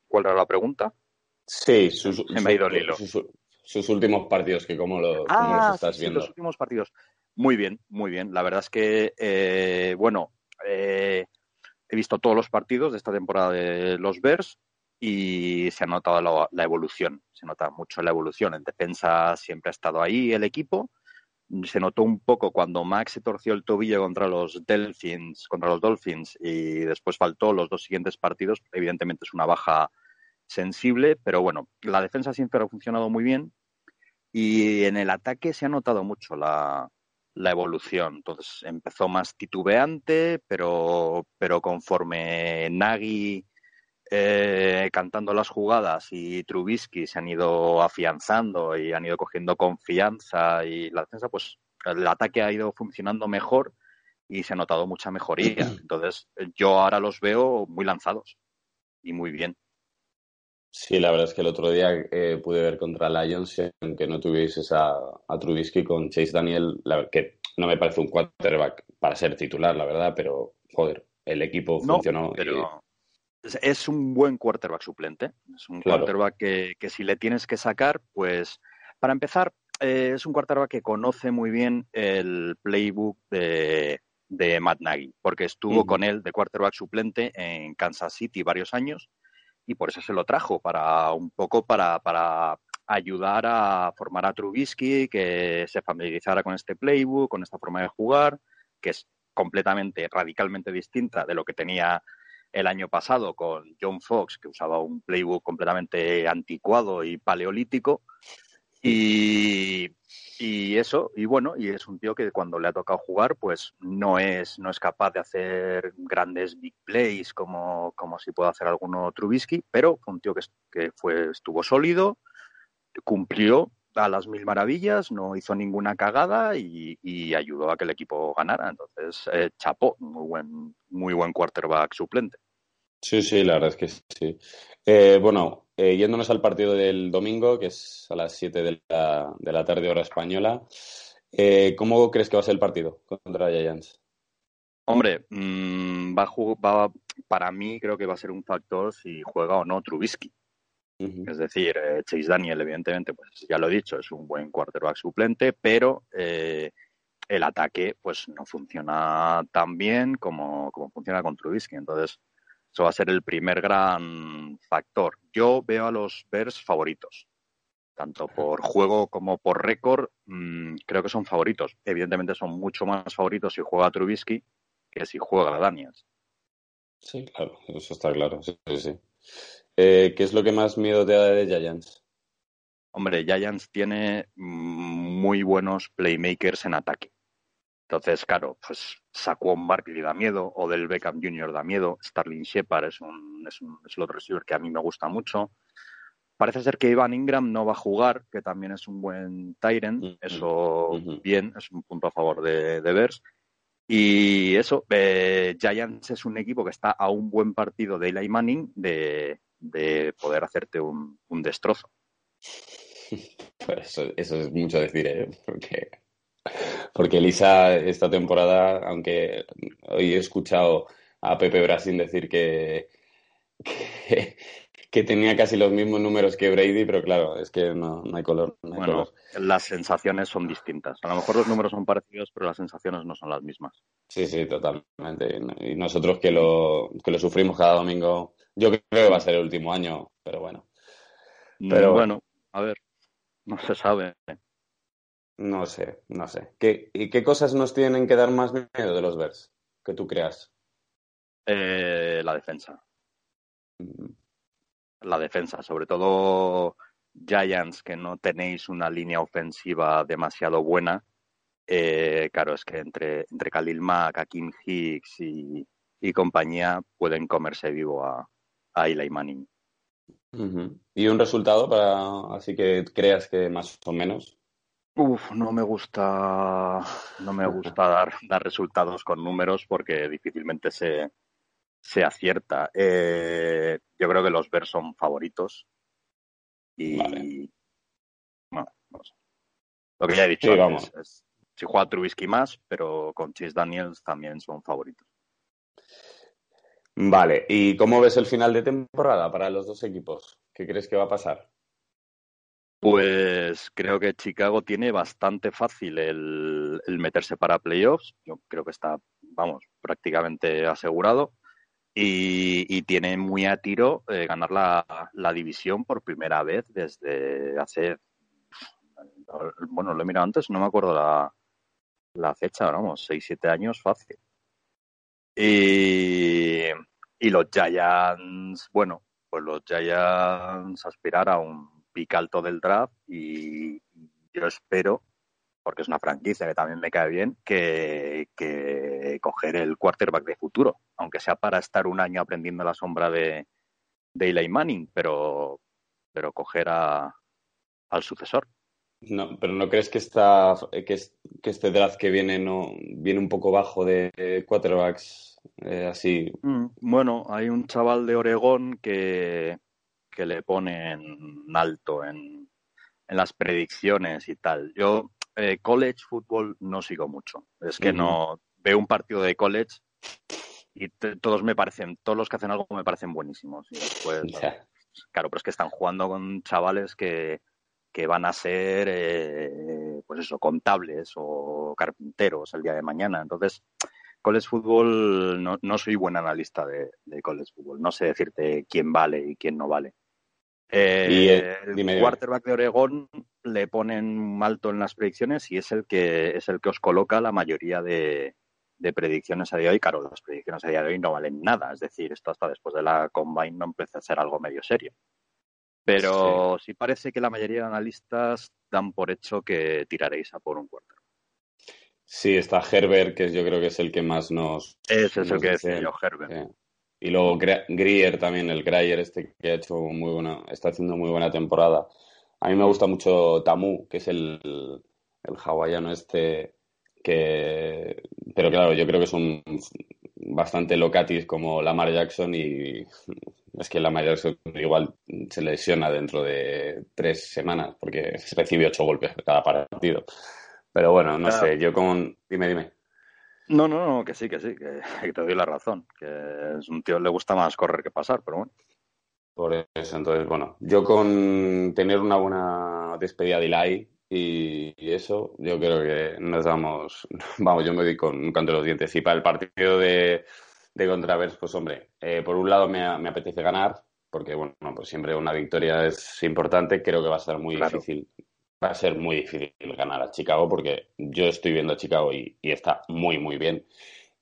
¿Cuál era la pregunta? Sí, sus, Se me ha ido el hilo. sus- sus últimos partidos, que cómo, lo, cómo Ah, los estás sí, viendo. los últimos partidos. Muy bien, muy bien. La verdad es que, eh, bueno, eh, he visto todos los partidos de esta temporada de los Bears y se ha notado la, evolución. Se nota mucho la evolución. En defensa siempre ha estado ahí el equipo. Se notó un poco cuando Max se torció el tobillo contra los Delfins, contra los Dolphins y después faltó los dos siguientes partidos. Evidentemente es una baja sensible, pero bueno, la defensa siempre ha funcionado muy bien y en el ataque se ha notado mucho la, la evolución. Entonces empezó más titubeante, pero, pero conforme Nagy eh, cantando las jugadas y Trubisky se han ido afianzando y han ido cogiendo confianza y la defensa, pues el ataque ha ido funcionando mejor y se ha notado mucha mejoría. Entonces yo ahora los veo muy lanzados y muy bien. Sí, la verdad es que el otro día eh, pude ver contra Lions, aunque no tuvieses a, a Trubisky con Chase Daniel, la- que no me parece un quarterback para ser titular, la verdad, pero joder, el equipo No, funcionó. pero es- es un buen quarterback suplente. Es un Claro. quarterback que, que si le tienes que sacar, pues para empezar, eh, es un quarterback que conoce muy bien el playbook de, de Matt Nagy, porque estuvo con él de quarterback suplente en Kansas City varios años y por eso se lo trajo, para un poco para, para ayudar a formar a Trubisky, que se familiarizara con este playbook, con esta forma de jugar, que es completamente, radicalmente distinta de lo que tenía el año pasado con John Fox, que usaba un playbook completamente anticuado y paleolítico. Y, y eso, y bueno, y es un tío que cuando le ha tocado jugar, pues no es, no es capaz de hacer grandes big plays como, como si puede hacer alguno Trubisky, pero fue un tío que, que fue, estuvo sólido, cumplió a las mil maravillas, no hizo ninguna cagada y, y ayudó a que el equipo ganara. Entonces, eh, chapó, muy buen, muy buen quarterback suplente. Sí, sí, la verdad es que sí. Eh, bueno, eh, yéndonos al partido del domingo, que es a las 7 de la, de la tarde hora española, eh, ¿cómo crees que va a ser el partido contra Giants? Hombre, mm, va, a va- para mí creo que va a ser un factor si juega o no Trubisky. Es decir, eh, Chase Daniel, evidentemente, pues ya lo he dicho, es un buen quarterback suplente, pero eh, el ataque pues no funciona tan bien como, como funciona con Trubisky. Entonces, eso va a ser el primer gran factor. Yo veo a los Bears favoritos. Tanto por juego como por récord, mm, creo que son favoritos. Evidentemente son mucho más favoritos si juega Trubisky que si juega Daniels. Sí, claro, eso está claro. Sí, sí, sí. Eh, ¿qué es lo que más miedo te da de Giants? Hombre, Giants tiene mm, muy buenos playmakers en ataque. Entonces, claro, pues Saquon Barkley da miedo, Odell Beckham Jr. da miedo, Starling Shepard es, un, es, un, otro receiver que a mí me gusta mucho. Parece ser que Ivan Ingram no va a jugar, que también es un buen Tyrant. Ujú, Eso, ujú. bien, es un punto a favor de, de Bears. Y eso, eh, Giants es un equipo que está a un buen partido de Eli Manning de, de poder hacerte un, un destrozo. Pues eso, eso es mucho decir, ¿eh? Porque, porque Elisa esta temporada, aunque hoy he escuchado a Pepe Brasil decir que, que, que tenía casi los mismos números que Brady, pero claro, es que no, no hay color. No hay Bueno, color. las sensaciones son distintas. A lo mejor los números son parecidos, pero las sensaciones no son las mismas. Sí, sí, totalmente. Y nosotros que lo, que lo sufrimos cada domingo, yo creo que va a ser el último año, pero bueno. Pero Mm, bueno, a ver, no se sabe. No sé, no sé. ¿Qué, ¿Y qué cosas nos tienen que dar más miedo de los Bears? Que tú creas. Eh, la defensa. Mm, La defensa, sobre todo Giants, que no tenéis una línea ofensiva demasiado buena. Eh, claro, es que entre, entre Khalil Mack, Akeem Hicks y, y compañía pueden comerse vivo a, a Eli Manning. ¿Y un resultado para así que creas que más o menos? Uf, no me gusta, no me gusta dar, dar resultados con números porque difícilmente se, se acierta. Eh, yo creo que los Bears son favoritos y Vale. bueno, no sé. Lo que ya he dicho Sí, antes vamos. es si juega Trubisky más, pero con Chase Daniels también son favoritos. Vale, ¿y cómo ves el final de temporada para los dos equipos? ¿Qué crees que va a pasar? Pues creo que Chicago tiene bastante fácil el, meterse para playoffs. Yo creo que está, vamos, prácticamente asegurado. Y, tiene muy a tiro eh, ganar la, división por primera vez desde hace. Bueno, lo he mirado antes, no me acuerdo la, fecha, vamos, 6-7 años fácil. Y, y los Giants, bueno, pues los Giants aspirar a un pica alto del draft y yo espero, porque es una franquicia que también me cae bien, que, coger el quarterback de futuro, aunque sea para estar un año aprendiendo la sombra de, de Eli Manning, pero, pero coger a, al sucesor. No, pero ¿no crees que, esta, que, que este draft que viene no viene un poco bajo de quarterbacks eh, así? Mm, bueno, hay un chaval de Oregón que, que le ponen alto en, las predicciones y tal. Yo eh, college fútbol no sigo mucho. Es que no veo un partido de college y todos me parecen, todos los que hacen algo me parecen buenísimos. Y después, claro, pero es que están jugando con chavales que, que van a ser, eh, pues eso, contables o carpinteros el día de mañana. Entonces, college fútbol no, no soy buen analista de, de college fútbol. No sé decirte quién vale y quién no vale. Eh, el quarterback de Oregón le ponen alto en las predicciones y es el que es el que os coloca la mayoría de, predicciones a día de hoy. Claro, las predicciones a día de hoy no valen nada, es decir, esto hasta después de la combine no empieza a ser algo medio serio. Pero sí. parece que la mayoría de analistas dan por hecho que tiraréis a por un quarterback. Sí, está Herbert, que yo creo que es el que más nos. Ese es el que decía yo, Herbert. Y luego Grier también, el Grier este que ha hecho muy buena, está haciendo muy buena temporada. A mí me gusta mucho Tamu, que es el, el hawaiano este que pero claro, yo creo que es un bastante locatis como Lamar Jackson y es que Lamar Jackson igual se lesiona dentro de tres semanas porque recibe ocho golpes cada partido. Pero bueno, no sé, yo con... Dime, dime. No, no, no, que sí, que sí, que, te doy la razón. Que es un tío le gusta más correr que pasar, pero bueno. Por eso, entonces, bueno, yo con tener una buena despedida de Eli y, eso, yo creo que nos damos, vamos, yo me doy con un canto de los dientes. Y para el partido de, de Contravers, pues hombre, eh, por un lado me, apetece ganar, porque bueno, pues siempre una victoria es importante, creo que va a ser muy difícil va a ser muy difícil ganar a Chicago porque yo estoy viendo a Chicago y, está muy, muy bien.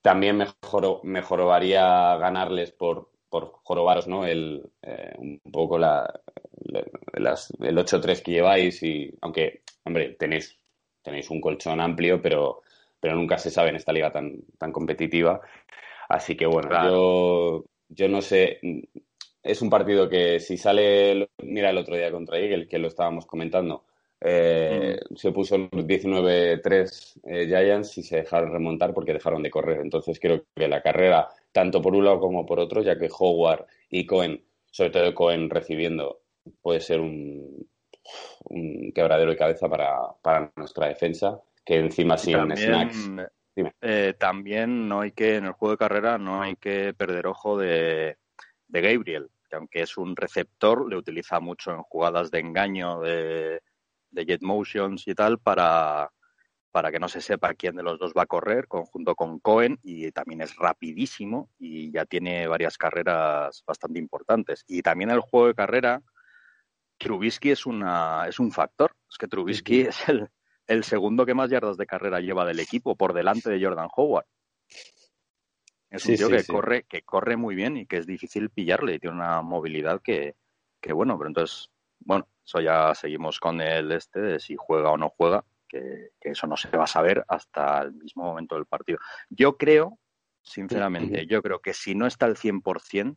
También mejor, mejoraría ganarles por, por jorobaros, ¿no? El, eh, un poco la, el 8-3 que lleváis y aunque, hombre, tenéis, tenéis un colchón amplio, pero, pero nunca se sabe en esta liga tan, tan competitiva. Así que bueno, yo, yo no sé, es un partido que si sale, mira el otro día contra Eagle, que lo estábamos comentando, eh, se puso 19-3 eh, Giants y se dejaron remontar porque dejaron de correr. Entonces creo que la carrera, tanto por un lado como por otro, ya que Howard y Cohen, sobre todo Cohen recibiendo, puede ser un, un quebradero de cabeza para, nuestra defensa, que encima sin también, snacks. Eh, también no hay que, en el juego de carrera, no hay que perder ojo de, de Gabriel, que aunque es un receptor, le utiliza mucho en jugadas de engaño, de de Jet Motions y tal para, para que no se sepa quién de los dos va a correr, conjunto con Cohen, y también es rapidísimo y ya tiene varias carreras bastante importantes. Y también el juego de carrera, Trubisky es, una, es un factor. Es que Trubisky es el, el segundo que más yardas de carrera lleva del equipo, por delante de Jordan Howard. Es un tío que corre, que corre muy bien y que es difícil pillarle, y tiene una movilidad que, que bueno, pero entonces, bueno, eso ya seguimos con el este de si juega o no juega, que, eso no se va a saber hasta el mismo momento del partido. Yo creo, sinceramente, yo creo que si no está al 100%,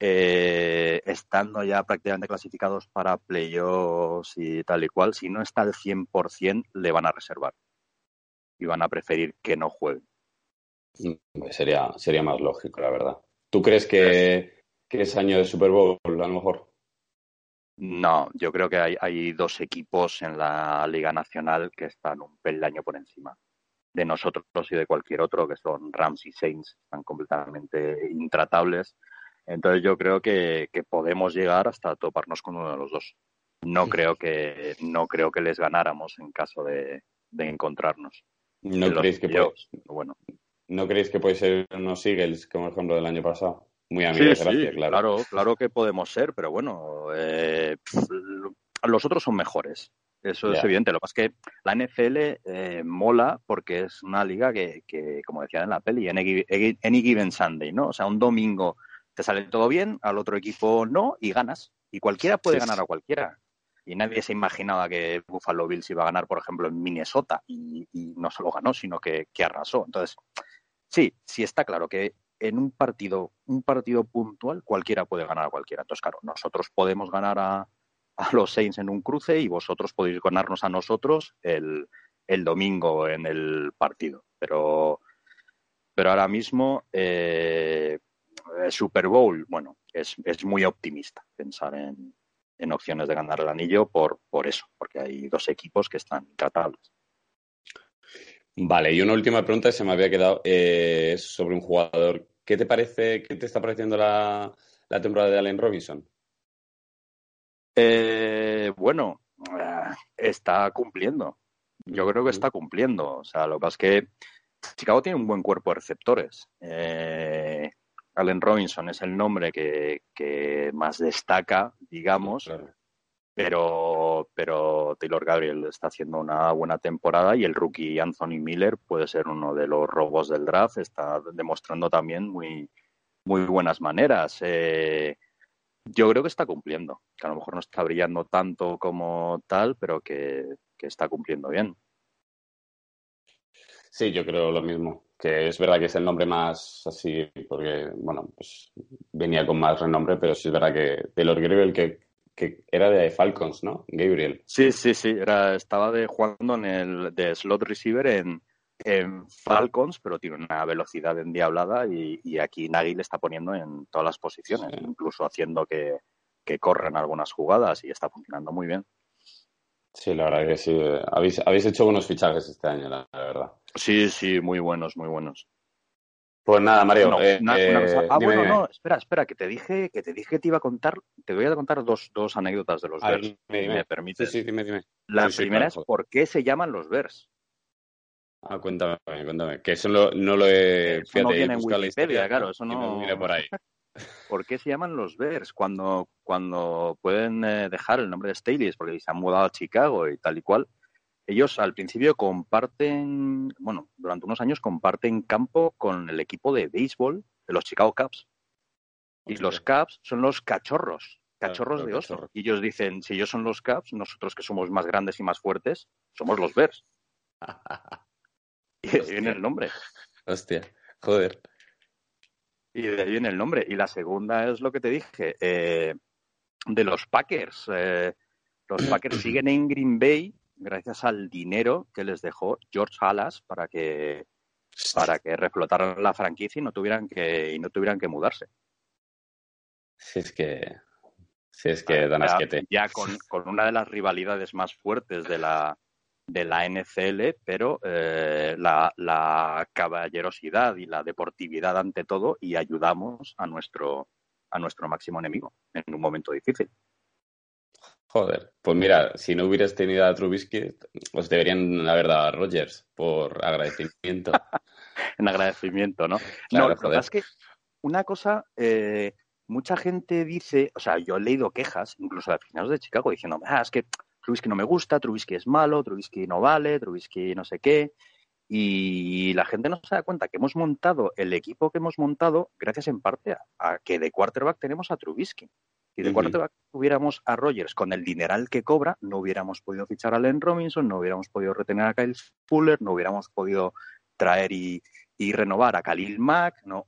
eh, estando ya prácticamente clasificados para playoffs y tal y cual, si no está al 100%, le van a reservar y van a preferir que no juegue. Mm, sería, sería más lógico, la verdad. ¿Tú crees que, que es año de Super Bowl, a lo mejor? No, yo creo que hay, dos equipos en la Liga Nacional que están un peldaño por encima de nosotros y de cualquier otro, que son Rams y Saints, están completamente intratables. Entonces yo creo que, podemos llegar hasta toparnos con uno de los dos. No creo que, no creo que les ganáramos en caso de, encontrarnos. ¿No creéis, que puede, bueno. ¿No creéis que puede ser unos Eagles como el ejemplo del año pasado? Muy amigos, sí, claro. claro. que podemos ser, pero bueno, eh, los otros son mejores. Eso es evidente. Lo que pasa es que la NFL eh, mola porque es una liga que, que, como decía en la peli, any, given Sunday, ¿no? O sea, un domingo te sale todo bien, al otro equipo no, y ganas. Y cualquiera puede ganar a cualquiera. Y nadie se imaginaba que Buffalo Bills iba a ganar, por ejemplo, en Minnesota. Y, no solo ganó, sino que, que arrasó. Entonces, sí, sí está claro que en un partido, un partido puntual, cualquiera puede ganar a cualquiera. Entonces, claro, nosotros podemos ganar a, los Saints en un cruce y vosotros podéis ganarnos a nosotros el, el domingo en el partido. Pero, pero ahora mismo, eh, Super Bowl, bueno, es, es muy optimista pensar en, en, opciones de ganar el anillo por, por eso, porque hay dos equipos que están tratables. Vale, y una última pregunta que se me había quedado eh, sobre un jugador. ¿Qué te parece, qué te está pareciendo la, la temporada de Allen Robinson? Eh, bueno, eh, está cumpliendo. Yo creo que está cumpliendo. O sea, lo que pasa es que Chicago tiene un buen cuerpo de receptores. Eh, Allen Robinson es el nombre que, más destaca, digamos. Pero, pero Taylor Gabriel está haciendo una buena temporada y el rookie Anthony Miller puede ser uno de los robos del draft. Está demostrando también muy, muy buenas maneras. Eh, yo creo que está cumpliendo, que a lo mejor no está brillando tanto como tal, pero que, está cumpliendo bien. Sí, yo creo lo mismo, que es verdad que es el nombre más así, porque, bueno, pues venía con más renombre, pero sí es verdad que Taylor Gabriel, que, que era de Falcons, ¿no? Gabriel. Sí, sí, sí, era, estaba de, jugando en el de slot receiver en, en Falcons, pero tiene una velocidad endiablada y, y aquí Nagy le está poniendo en todas las posiciones, incluso haciendo que, que corran algunas jugadas y está funcionando muy bien. Sí, la verdad que sí. Habéis, habéis hecho buenos fichajes este año, la, verdad. Sí, sí, muy buenos, muy buenos. Pues nada, Mario. Eh, eh, ah, bueno, no, espera, espera, que te dije que te dije que te iba a contar, te voy a contar dos, dos anécdotas de los Bears. ¿Me permites? Sí, dime, dime. La primera es por qué se llaman los Bears. Ah, cuéntame, cuéntame. Que eso no lo he. Eso no tiene en Wikipedia, claro, eso no. Mira por ahí. ¿Por qué se llaman los Bears cuando, cuando pueden eh, dejar el nombre de Staley? porque se han mudado a Chicago y tal y cual. Ellos al principio comparten, bueno, durante unos años comparten campo con el equipo de béisbol de los Chicago Cubs. Y los Cubs son los cachorros, cachorros de oso. Y ellos dicen, si ellos son los Cubs, nosotros que somos más grandes y más fuertes, somos los Bears. Y de ahí viene el nombre. Hostia, joder. Y de ahí viene el nombre. Y la segunda es lo que te dije, eh, de los Packers. Eh, los Packers siguen en Green Bay gracias al dinero que les dejó George Halas para que para que reflotaran la franquicia y no tuvieran que y no tuvieran que mudarse. Si es que si es que dan asquete. Ya con, con una de las rivalidades más fuertes de la de la NCL, pero eh, la, caballerosidad y la deportividad ante todo y ayudamos a nuestro, a nuestro máximo enemigo en un momento difícil. Joder, pues mira, si no hubieras tenido a Trubisky, os deberían haber dado a Rogers por agradecimiento. en agradecimiento, ¿no? no, la verdad es que una cosa, eh, mucha gente dice, o sea, yo he leído quejas, incluso de aficionados de Chicago, diciendo, ah, es que Trubisky no me gusta, Trubisky es malo, Trubisky no vale, Trubisky no sé qué. Y la gente no se da cuenta que hemos montado el equipo que hemos montado gracias en parte a, que de quarterback tenemos a Trubisky. Si de quarterback tuviéramos a Rogers con el dineral que cobra, no hubiéramos podido fichar a Len Robinson, no hubiéramos podido retener a Kyle Fuller, no hubiéramos podido traer y, renovar a Khalil Mack, no,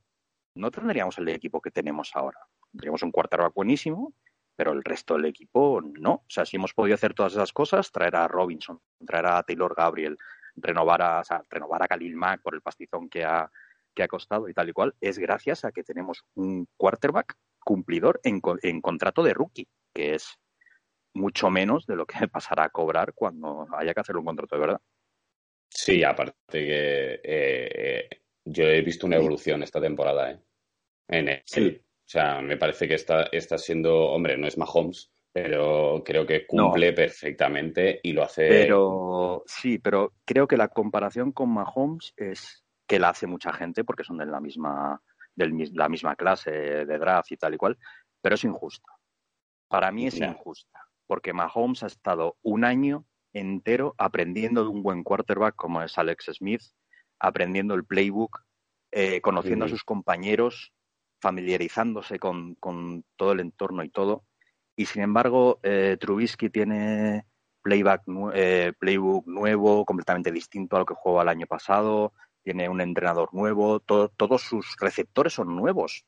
no tendríamos el equipo que tenemos ahora. Tendríamos un quarterback buenísimo pero el resto del equipo no. O sea, si hemos podido hacer todas esas cosas, traer a Robinson, traer a Taylor Gabriel, renovar a, renovar a Khalil Mack por el pastizón que ha, que ha costado y tal y cual, es gracias a que tenemos un quarterback cumplidor en, en contrato de rookie, que es mucho menos de lo que pasará a cobrar cuando haya que hacer un contrato de verdad. Sí, aparte que eh, yo he visto una evolución esta temporada, ¿eh? En el, O sea, me parece que está, está siendo, hombre, no es Mahomes, pero creo que cumple perfectamente y lo hace. Pero sí, pero creo que la comparación con Mahomes es que la hace mucha gente porque son de la misma, de la misma clase de draft y tal y cual, pero es injusta. Para mí es injusta, porque Mahomes ha estado un año entero aprendiendo de un buen quarterback como es Alex Smith, aprendiendo el playbook, eh, conociendo a sus compañeros, familiarizándose con, todo el entorno y todo. Y sin embargo, eh, Trubisky tiene playback, eh, playbook nuevo, completamente distinto a lo que jugó el año pasado, tiene un entrenador nuevo, todos sus receptores son nuevos.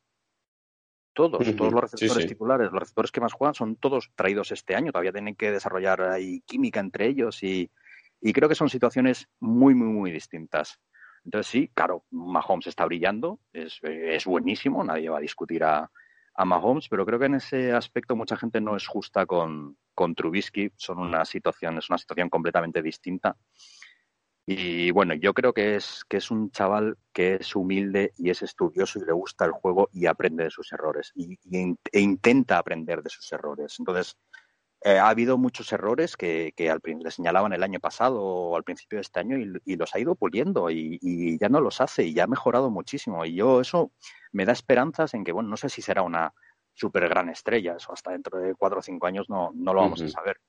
Todos, todos los receptores titulares, los receptores que más juegan son todos traídos este año. Todavía tienen que desarrollar ahí química entre ellos y, y creo que son situaciones muy, muy, muy distintas. Entonces sí, claro, Mahomes está brillando, es, es buenísimo, nadie va a discutir a, a, Mahomes, pero creo que en ese aspecto mucha gente no es justa con, con Trubisky, son una situación, es una situación completamente distinta. Y bueno, yo creo que es, que es un chaval que es humilde y es estudioso y le gusta el juego y aprende de sus errores y, e intenta aprender de sus errores. Entonces, eh, ha habido muchos errores que, que al, le señalaban el año pasado o al principio de este año y, los ha ido puliendo y, ya no los hace y ya ha mejorado muchísimo. Y yo eso me da esperanzas en que, bueno, no sé si será una súper gran estrella, eso hasta dentro de cuatro o cinco años no, no lo vamos a saber.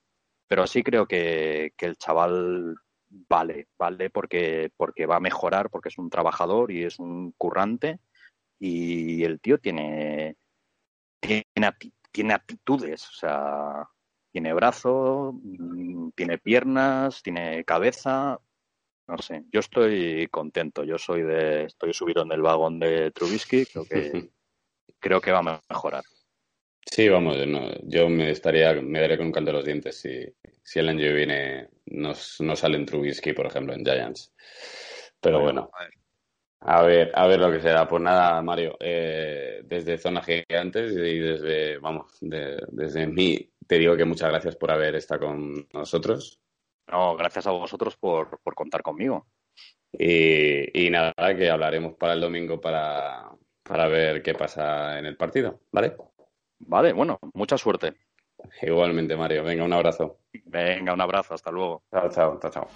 Pero sí creo que, que, el chaval vale, vale porque, porque va a mejorar, porque es un trabajador y es un currante y el tío tiene, tiene, tiene aptitudes, o sea, tiene brazo, mm, tiene piernas, tiene cabeza. No sé, yo estoy contento. Yo soy de, estoy subido en el vagón de Trubisky. Creo que, creo que va a mejorar. Sí, vamos, yo me estaría, me daré con un canto de los dientes si, si el año viene no, no sale en Trubisky, por ejemplo, en Giants. Pero bueno, a ver, a ver lo que será. Pues nada, Mario, eh, desde Zona Gigantes y desde, vamos, desde mí te digo que muchas gracias por haber estado con nosotros. No, gracias a vosotros por, contar conmigo. Y, nada, que hablaremos para el domingo para, para ver qué pasa en el partido, ¿vale? Vale, bueno, mucha suerte. Igualmente, Mario. Venga, un abrazo. Venga, un abrazo. Hasta luego. Chao, chao, chao, chao.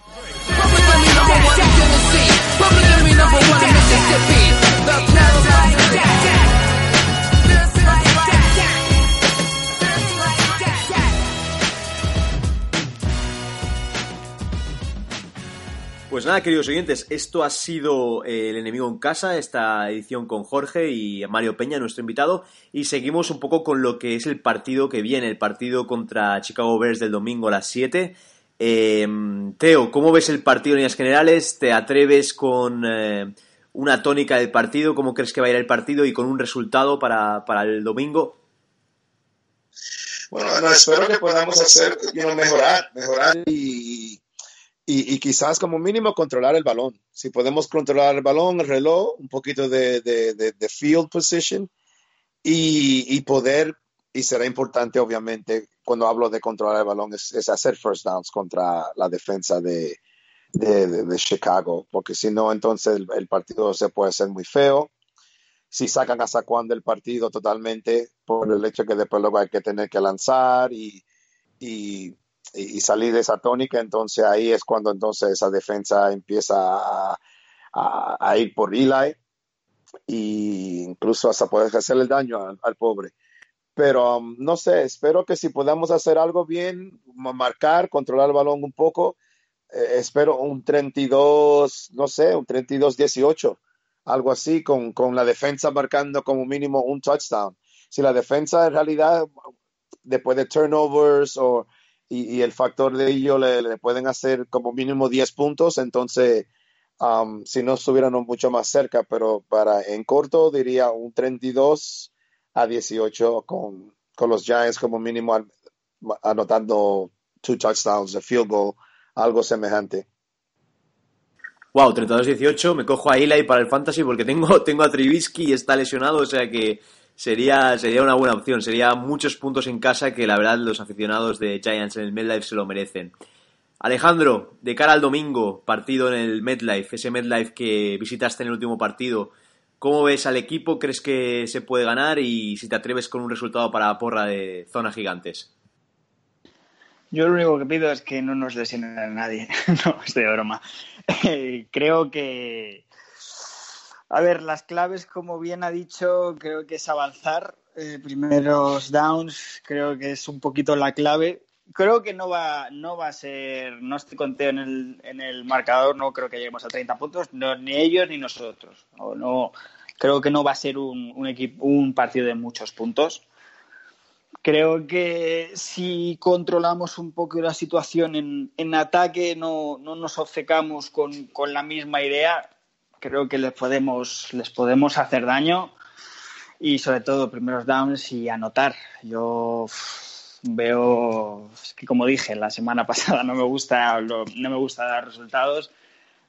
Pues nada, queridos oyentes, esto ha sido eh, El enemigo en casa, esta edición con Jorge y Mario Peña, nuestro invitado, y seguimos un poco con lo que es el partido que viene, el partido contra Chicago Bears del domingo a las 7. Em, Teo, ¿cómo ves el partido en líneas generales? ¿Te atreves con eh, una tónica del partido? ¿Cómo crees que va a ir el partido y con un resultado para, el domingo? Bueno, espero que podamos hacer, mejorar, mejorar y y, quizás como mínimo controlar el balón. Si podemos controlar el balón, el reloj, un poquito de, de, field position y, poder, y será importante obviamente cuando hablo de controlar el balón, es, hacer first downs contra la defensa de, Chicago, porque si no, entonces el, partido se puede hacer muy feo. Si sacan a Saquon del partido totalmente por el hecho que después luego hay que tener que lanzar y, y y, salir de esa tónica, entonces ahí es cuando entonces esa defensa empieza a, ir por Eli e incluso hasta poder hacerle daño al, pobre. Pero um, no sé, espero que si podamos hacer algo bien, marcar, controlar el balón un poco, eh, espero un 32, no sé, un 32-18, algo así, con, con la defensa marcando como mínimo un touchdown. Si la defensa en realidad, después de turnovers o y, el factor de ello le, pueden hacer como mínimo 10 puntos, entonces um, si no estuvieran mucho más cerca, pero para en corto diría un 32 a 18 con, con los Giants como mínimo anotando two touchdowns, a field goal, algo semejante. Wow, 32-18, me cojo a Eli para el fantasy porque tengo, tengo a Trubisky y está lesionado, o sea que sería, sería una buena opción. Sería muchos puntos en casa que la verdad los aficionados de Giants en el MedLife se lo merecen. Alejandro, de cara al domingo, partido en el MedLife, ese MedLife que visitaste en el último partido, ¿Cómo ves al equipo? ¿Crees que se puede ganar? Y si te atreves con un resultado para la porra de Zona Gigantes. Yo lo único que pido es que no nos lesionen a nadie. no, estoy de broma. creo que. A ver, las claves, como bien ha dicho, creo que es avanzar. Eh, primeros downs, creo que es un poquito la clave. Creo que no va, no va a ser, no estoy conteo en el, en el marcador, no creo que lleguemos a 30 puntos, ni ellos ni nosotros. no, creo que no va a ser un, un, equipo, un partido de muchos puntos Creo que si controlamos un poco la situación en, en ataque, no, no, nos obcecamos con, con, la misma idea, creo que les podemos, les podemos hacer daño y sobre todo primeros downs y anotar. Yo veo, es que como dije la semana pasada, no me gusta, no me gusta dar resultados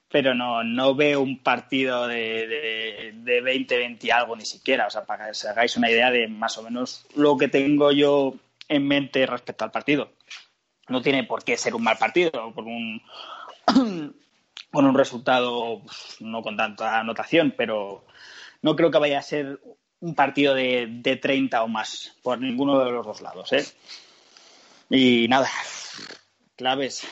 pero no, no veo un partido de, de, 20-20 y algo ni siquiera. O sea, para que os hagáis una idea de más o menos lo que tengo yo en mente respecto al partido. No tiene por qué ser un mal partido, por un, con un resultado no con tanta anotación, pero no creo que vaya a ser un partido de, de 30 o más por ninguno de los dos lados. ¿eh? Y nada, claves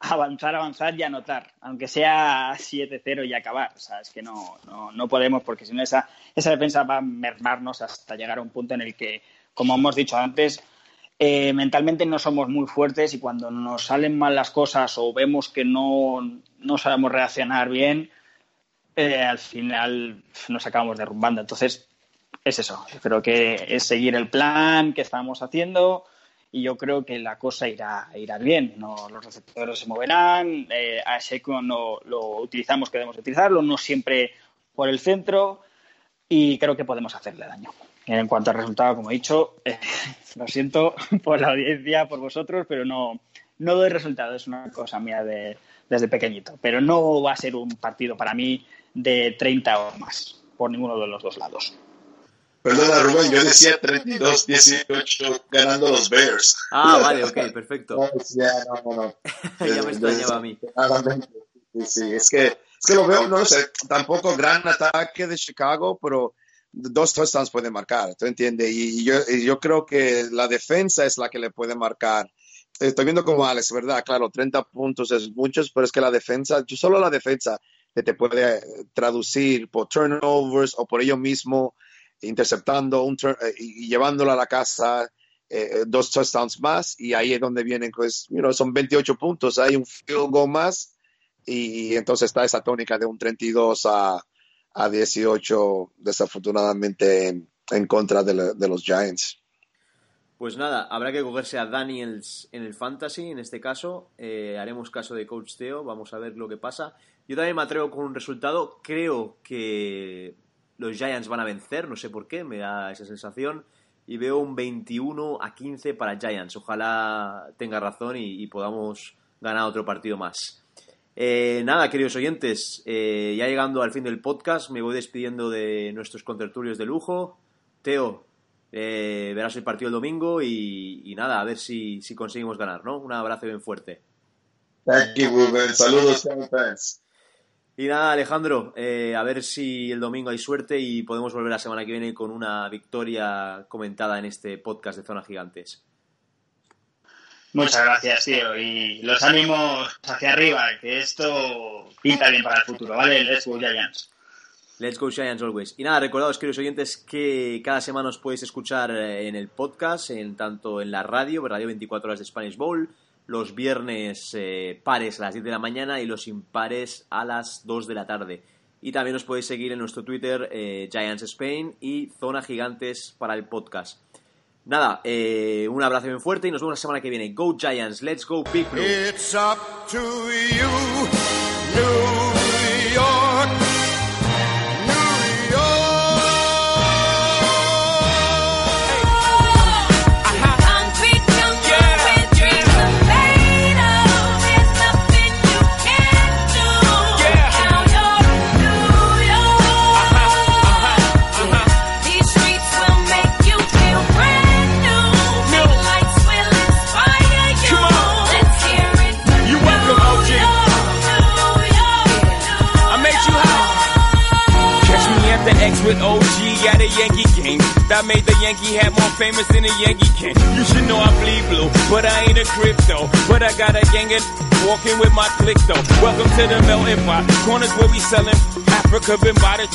avanzar, avanzar y anotar, aunque sea 7-0 y acabar. O sea, es que no, no, podemos, porque si no, esa, esa defensa va a mermarnos hasta llegar a un punto en el que, como hemos dicho antes, eh, mentalmente no somos muy fuertes y cuando nos salen mal las cosas o vemos que no, no sabemos reaccionar bien, eh, al final nos acabamos derrumbando. Entonces, es eso. Creo que es seguir el plan que estamos haciendo y yo creo que la cosa irá, irá bien. Los receptores se moverán, eh, a Shekon no, lo utilizamos que debemos utilizarlo, no siempre por el centro y creo que podemos hacerle daño. En cuanto al resultado, como he dicho, eh, lo siento por la audiencia, por vosotros, pero no, no doy resultado, es una cosa mía de, desde pequeñito. Pero no va a ser un partido para mí de 30 o más, por ninguno de los dos lados. Perdona, Rubén, yo decía 32-18 ganando los Bears. Ah, vale, ok, perfecto. ya, no, no, ya me extrañaba a mí. Sí, es que, es que lo veo, no sé, tampoco gran ataque de Chicago, pero dos touchdowns pueden marcar, ¿tú entiendes? Y, yo, creo que la defensa es la que le puede marcar. Estoy viendo como Alex, ¿verdad? Claro, 30 puntos es muchos, pero es que la defensa, solo la defensa te puede traducir por turnovers o por ello mismo interceptando un eh, y llevándolo a la casa eh, eh, dos touchdowns más y ahí es donde vienen, pues, you son 28 puntos, hay un field goal más y, entonces está esa tónica de un 32 a, a 18 desafortunadamente en, contra de, los Giants. Pues nada, habrá que cogerse a Daniels en el fantasy, en este caso. haremos caso de Coach Teo, vamos a ver lo que pasa. Yo también me atrevo con un resultado. Creo que los Giants van a vencer, no sé por qué, me da esa sensación. Y veo un 21 a 15 para Giants. Ojalá tenga razón y, podamos ganar otro partido más. Eh, nada, queridos oyentes, eh, ya llegando al fin del podcast, me voy despidiendo de nuestros contertulios de lujo. Teo, eh, verás el partido el domingo y, nada, a ver si, conseguimos ganar, ¿no? Un abrazo bien fuerte. Thank you, Saludos, fans. Y nada, Alejandro, eh, a ver si el domingo hay suerte y podemos volver la semana que viene con una victoria comentada en este podcast de Zona Gigantes. Muchas gracias, tío. Y los ánimos hacia arriba, que esto pinta bien para el futuro, ¿vale? Let's go Giants. Let's go Giants always. Y nada, recordados, queridos oyentes, que cada semana os podéis escuchar en el podcast, en tanto en la radio, Radio 24 horas de Spanish Bowl, los viernes eh, pares a las 10 de la mañana y los impares a las 2 de la tarde. Y también os podéis seguir en nuestro Twitter eh, Giants Spain y Zona Gigantes para el podcast. Nada, eh, un abrazo bien fuerte y nos vemos la semana que viene. Go Giants, let's go Big Blue. It's up to you, a Yankee game. That made the Yankee hat more famous than the Yankee can. You should know I bleed blue, but I ain't a crypto. But I got a gang of walking with my click though. Welcome to the melting pot. Corners where we selling Africa been by the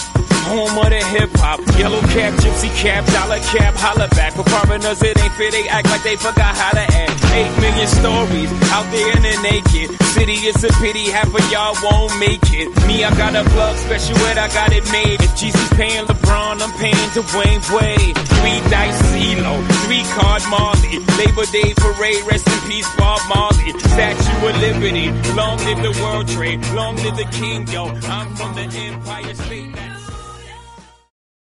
home of the hip hop. Yellow cap, gypsy cap, dollar cap, holla back. For foreigners, it ain't fair. They act like they forgot how to act. Eight million stories out there in the naked city. It's a pity half of y'all won't make it. Me, I got a plug special and I got it made. If Jesus paying LeBron, I'm paying Dwayne Wade. Three dice CeeLo, three card Marley. Labor Day parade, rest in peace Bob Marley. Statue of Long live the World Trade, long live the King, yo. I'm from the Empire State.